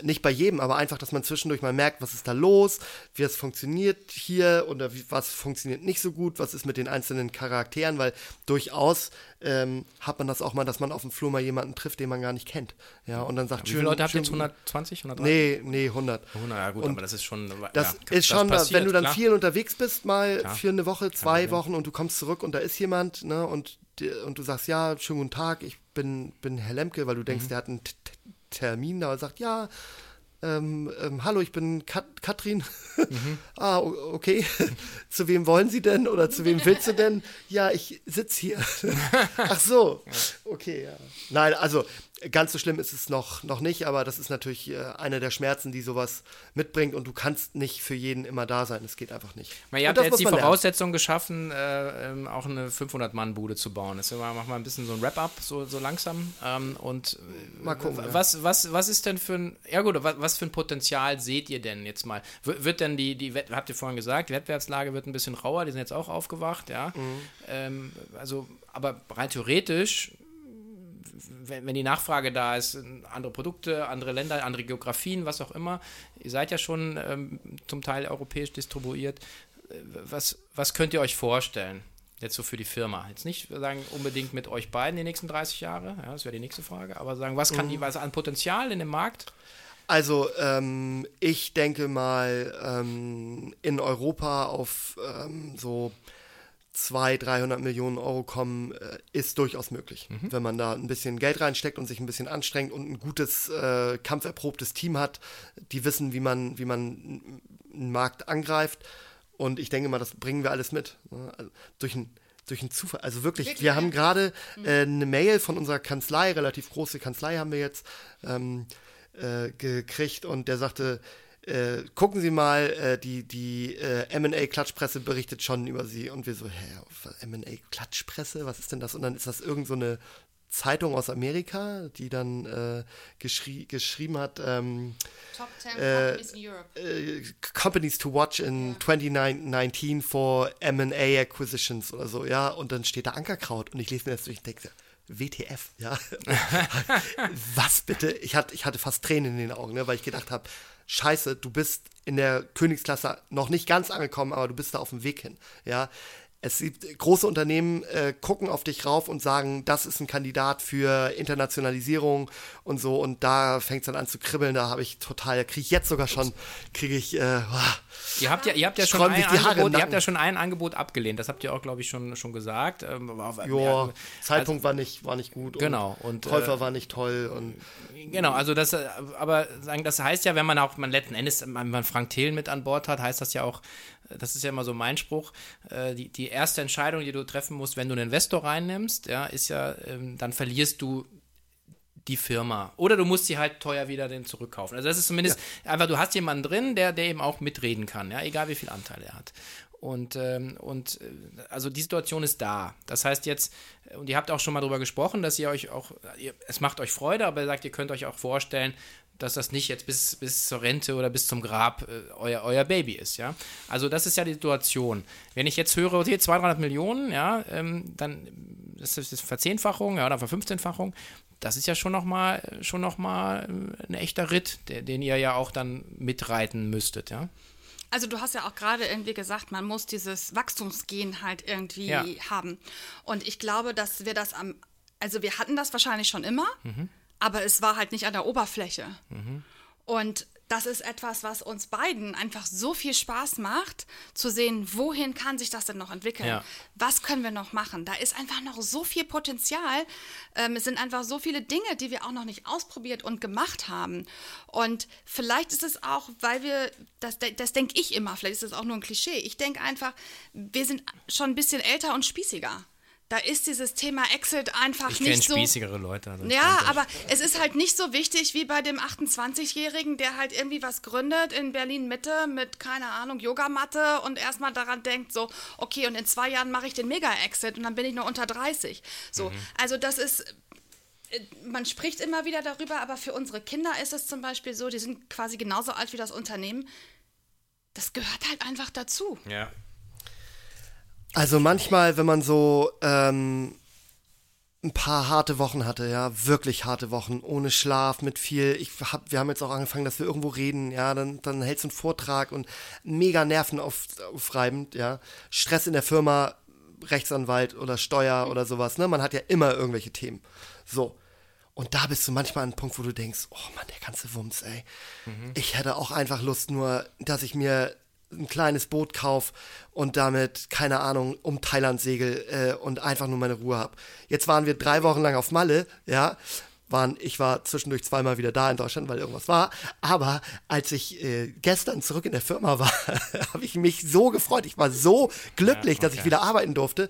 Nicht bei jedem, aber einfach, dass man zwischendurch mal merkt, was ist da los, wie es funktioniert hier oder wie, was funktioniert nicht so gut, was ist mit den einzelnen Charakteren, weil durchaus ähm, hat man das auch mal, dass man auf dem Flur mal jemanden trifft, den man gar nicht kennt. Ja, und dann sagt,
Wie viele Leute habt ihr jetzt? 120, 130?
Nee, nee, 100.
100, ja gut,
Und
aber das ist schon.
Das
ja,
ist schon,
passiert,
wenn du dann
klar.
viel unterwegs bist, mal
Klar.
für eine Woche, zwei. Wochen und du kommst zurück und da ist jemand, ne, und, und du sagst, ja, schönen guten Tag, ich bin, bin Herr Lemke, weil du
Mhm.
denkst, der hat einen T T Termin da und sagt, ja, ähm, ähm, hallo, ich bin Kat Katrin.
Mhm.
ah, okay. zu wem wollen Sie denn oder zu wem willst du denn? Ja, ich sitze hier. Ach so. Okay, ja. Nein, also ganz so schlimm ist es noch, noch nicht, aber das ist natürlich äh, einer der Schmerzen, die sowas mitbringt und du kannst nicht für jeden immer da sein. Es geht einfach nicht.
Na, ihr habt jetzt die
man lernen.
Voraussetzung geschaffen, äh, ähm, auch eine 500-Mann-Bude zu bauen. Jetzt machen wir ein bisschen so ein Wrap-up, so, so langsam. Ähm, und äh,
Mal gucken, ja.
was, was, was ist denn für ein, ja gut, was, was für ein Potenzial seht ihr denn jetzt mal? W wird denn die, die habt ihr vorhin gesagt, die Wettbewerbslage wird ein bisschen rauer, die sind jetzt auch aufgewacht, ja.
Mhm.
Ähm, also, aber rein theoretisch wenn, wenn die Nachfrage da ist, andere Produkte, andere Länder, andere Geografien, was auch immer. Ihr seid ja schon ähm, zum Teil europäisch distribuiert. Äh, Was, was könnt ihr euch vorstellen? Jetzt so für die Firma. Jetzt nicht sagen unbedingt mit euch beiden die nächsten 30 Jahre, ja, das wäre die nächste Frage, aber sagen, was kann die, was an Potenzial in dem Markt?
Also, ähm, ich denke mal, ähm, in Europa auf ähm, so 200, 300 Millionen Euro kommen, äh, ist durchaus möglich. Wenn man da ein bisschen Geld reinsteckt und sich ein bisschen anstrengt und ein gutes, äh, kampferprobtes Team hat, die wissen, wie man, wie man einen Markt angreift. Und ich denke mal, das bringen wir alles mit. ne? Also durch ein durch einen Zufall. Also wirklich,
Wirklich,
wir haben gerade äh, eine Mail von unserer Kanzlei, relativ große Kanzlei haben wir jetzt, ähm, äh, gekriegt und der sagte, äh, gucken Sie mal, äh, die, die äh, M&A-Klatschpresse berichtet schon über Sie. Und wir so, hä, M&A-Klatschpresse, was ist denn das? Und dann ist das irgend so eine Zeitung aus Amerika, die dann äh, geschrie geschrieben hat, ähm,
Top 10
Äh,
Companies in Europe.
äh, Companies to watch in 2019 for M&A Acquisitions oder so, ja. Und dann steht da Ankerkraut und ich lese mir das durch und denke, WTF, ja. Was bitte? Ich hatte, ich hatte fast Tränen in den Augen, ne, weil ich gedacht habe, scheiße, du bist in der Königsklasse noch nicht ganz angekommen, aber du bist da auf dem Weg hin, ja. Es gibt große Unternehmen, äh, gucken auf dich rauf und sagen, das ist ein Kandidat für Internationalisierung und so. Und da fängt es dann an zu kribbeln. Da habe ich total, kriege ich jetzt sogar schon, kriege ich, äh.
Ihr habt ja, ihr habt ja schon ein Angebot, ihr habt ja schon ein Angebot abgelehnt. Das habt ihr auch, glaube ich, schon, schon gesagt. Ähm, ja,
Zeitpunkt war nicht, war nicht gut.
Genau, und,
Und Käufer
äh,
war nicht toll. Und
Genau, also das, äh, aber sagen, das heißt ja, wenn man auch man letzten Endes, wenn man Frank Thelen mit an Bord hat, heißt das ja auch, äh, das ist ja immer so mein Spruch, äh, die, die erste Entscheidung, die du treffen musst, wenn du einen Investor reinnimmst, ja, ist ja, ähm, dann verlierst du die Firma. Oder du musst sie halt teuer wieder den zurückkaufen. Also das ist zumindest einfach, du hast jemanden drin, der, der eben auch mitreden kann, ja, egal wie viel Anteil er hat. Und, ähm, und äh, also die Situation ist da. Das heißt jetzt, und ihr habt auch schon mal darüber gesprochen, dass ihr euch auch, ihr, es macht euch Freude, aber ihr sagt, ihr könnt euch auch vorstellen, dass das nicht jetzt bis, bis zur Rente oder bis zum Grab äh, euer, euer Baby ist, ja. Also das ist ja die Situation. Wenn ich jetzt höre, okay, 200, 300 Millionen, ja, ähm, dann das ist das Verzehnfachung, ja, oder Verfünfzehnfachung, das ist ja schon nochmal schon noch mal äh, ein echter Ritt, der, den ihr ja auch dann mitreiten müsstet, ja.
Also du hast ja auch gerade irgendwie gesagt, man muss dieses Wachstumsgen halt irgendwie
Ja.
haben. Und ich glaube, dass wir das am, also wir hatten das wahrscheinlich schon immer,
Mhm.
Aber es war halt nicht an der Oberfläche. Und das ist etwas, was uns beiden einfach so viel Spaß macht, zu sehen, wohin kann sich das denn noch entwickeln?
Ja.
Was können wir noch machen? Da ist einfach noch so viel Potenzial. Ähm, es sind einfach so viele Dinge, die wir auch noch nicht ausprobiert und gemacht haben. Und vielleicht ist es auch, weil wir, das, das denke ich immer, vielleicht ist es auch nur ein Klischee. Ich denke einfach, wir sind schon ein bisschen älter und spießiger. Da ist dieses Thema Exit einfach
Ich
nicht so.
spießigere Leute. Also
Ja, aber es ist halt nicht so wichtig wie bei dem 28-Jährigen, der halt irgendwie was gründet in Berlin Mitte mit, keine Ahnung, Yogamatte und erstmal daran denkt, so, okay, und in zwei Jahren mache ich den Mega-Exit und dann bin ich nur unter 30. So,
Mhm.
also das ist. äh, Man spricht immer wieder darüber, aber für unsere Kinder ist es zum Beispiel so, die sind quasi genauso alt wie das Unternehmen. Das gehört halt einfach dazu.
Ja.
Also manchmal, wenn man so ähm, ein paar harte Wochen hatte, ja, wirklich harte Wochen, ohne Schlaf, mit viel, ich hab, wir haben jetzt auch angefangen, dass wir irgendwo reden, ja, dann, dann hältst du einen Vortrag und mega nervenaufreibend, ja, Stress in der Firma, Rechtsanwalt oder Steuer oder sowas, ne, man hat ja immer irgendwelche Themen, so. Und da bist du manchmal an einem Punkt, wo du denkst, oh Mann, der ganze Wumms, ey. Ich hätte auch einfach Lust nur, dass ich mir ein kleines Boot kauf und damit, keine Ahnung, um Thailand segel äh, und einfach nur meine Ruhe hab. Jetzt waren wir drei Wochen lang auf Malle, ja. Waren, ich war zwischendurch zweimal wieder da in Deutschland, weil irgendwas war. Aber als ich äh, gestern zurück in der Firma war, habe ich mich so gefreut. Ich war so glücklich, dass ich wieder arbeiten durfte.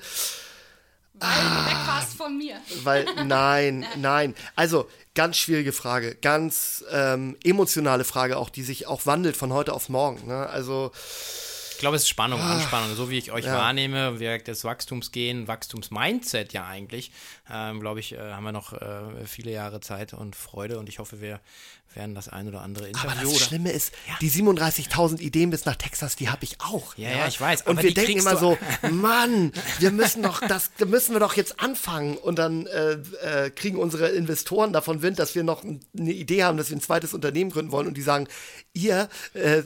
Weil du weg warst von mir.
Weil, nein, nein. Also, ganz schwierige Frage. Ganz ähm, emotionale Frage auch, die sich auch wandelt von heute auf morgen. Ne? Also,
Ich glaube, es ist Spannung,
Ah.
Anspannung. So wie ich euch wahrnehme, wirkt das Wachstumsgehen, Wachstumsmindset ja eigentlich. Ähm, glaube ich, äh, haben wir noch äh, viele Jahre Zeit und Freude und ich hoffe, wir werden das ein oder andere Interview.
aber das
oder-
Schlimme ist, die 37.000 Ideen bis nach Texas, die habe ich auch.
Ja, ja, ich weiß,
Und wir denken immer so, Mann, wir müssen doch das, da müssen wir doch jetzt anfangen. Und dann äh, äh, kriegen unsere Investoren davon Wind, dass wir noch eine Idee haben, dass wir ein zweites Unternehmen gründen wollen. Und die sagen, ihr äh,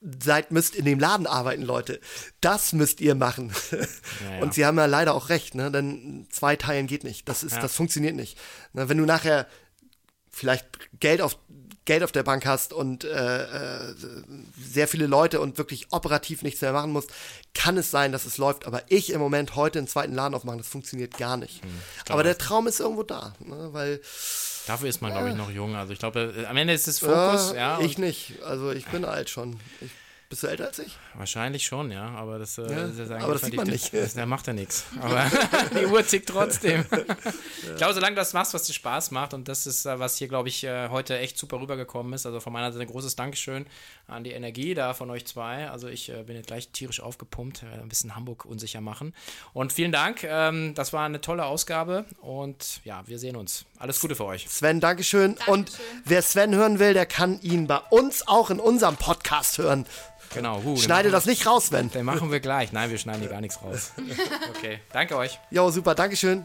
seid, müsst in dem Laden arbeiten, Leute. Das müsst ihr machen.
ja.
Und sie haben ja leider auch recht, ne? Denn zwei Teilen geht nicht. Das ist, das funktioniert nicht. Ne? Wenn du nachher vielleicht Geld auf Geld auf der Bank hast und äh, äh, sehr viele Leute und wirklich operativ nichts mehr machen musst, kann es sein, dass es läuft. Aber ich im Moment heute einen zweiten Laden aufmachen, das funktioniert gar nicht. Aber der Traum ist irgendwo da, ne? weil
Dafür ist man, glaube ich, noch jung. Also ich glaube, äh, am Ende ist es Fokus,
äh,
ja.
ich nicht. Also ich bin alt schon. Ich, bist du älter als ich?
Wahrscheinlich schon, ja. Aber das, äh, ist ja sagen,
aber das sieht man
die-
nicht.
Das, da macht er nichts. Aber die Uhr tickt trotzdem. Ich glaube, solange du das machst, was dir Spaß macht, und das ist, äh, was hier, glaube ich, heute echt super rübergekommen ist. Also von meiner Seite ein großes Dankeschön an die Energie da von euch zwei. Also ich äh, bin jetzt gleich tierisch aufgepumpt, äh, ein bisschen Hamburg unsicher machen. Und vielen Dank. Ähm, das war eine tolle Ausgabe. Und ja, wir sehen uns. Alles Gute für euch.
Sven, Dankeschön. Und wer Sven hören will, der kann ihn bei uns auch in unserem Podcast hören.
Genau. Huh, den
Schneide das nicht raus, Sven.
Den machen wir gleich. Nein, wir schneiden hier gar nichts raus. Okay. Danke euch.
Jo, super, Dankeschön.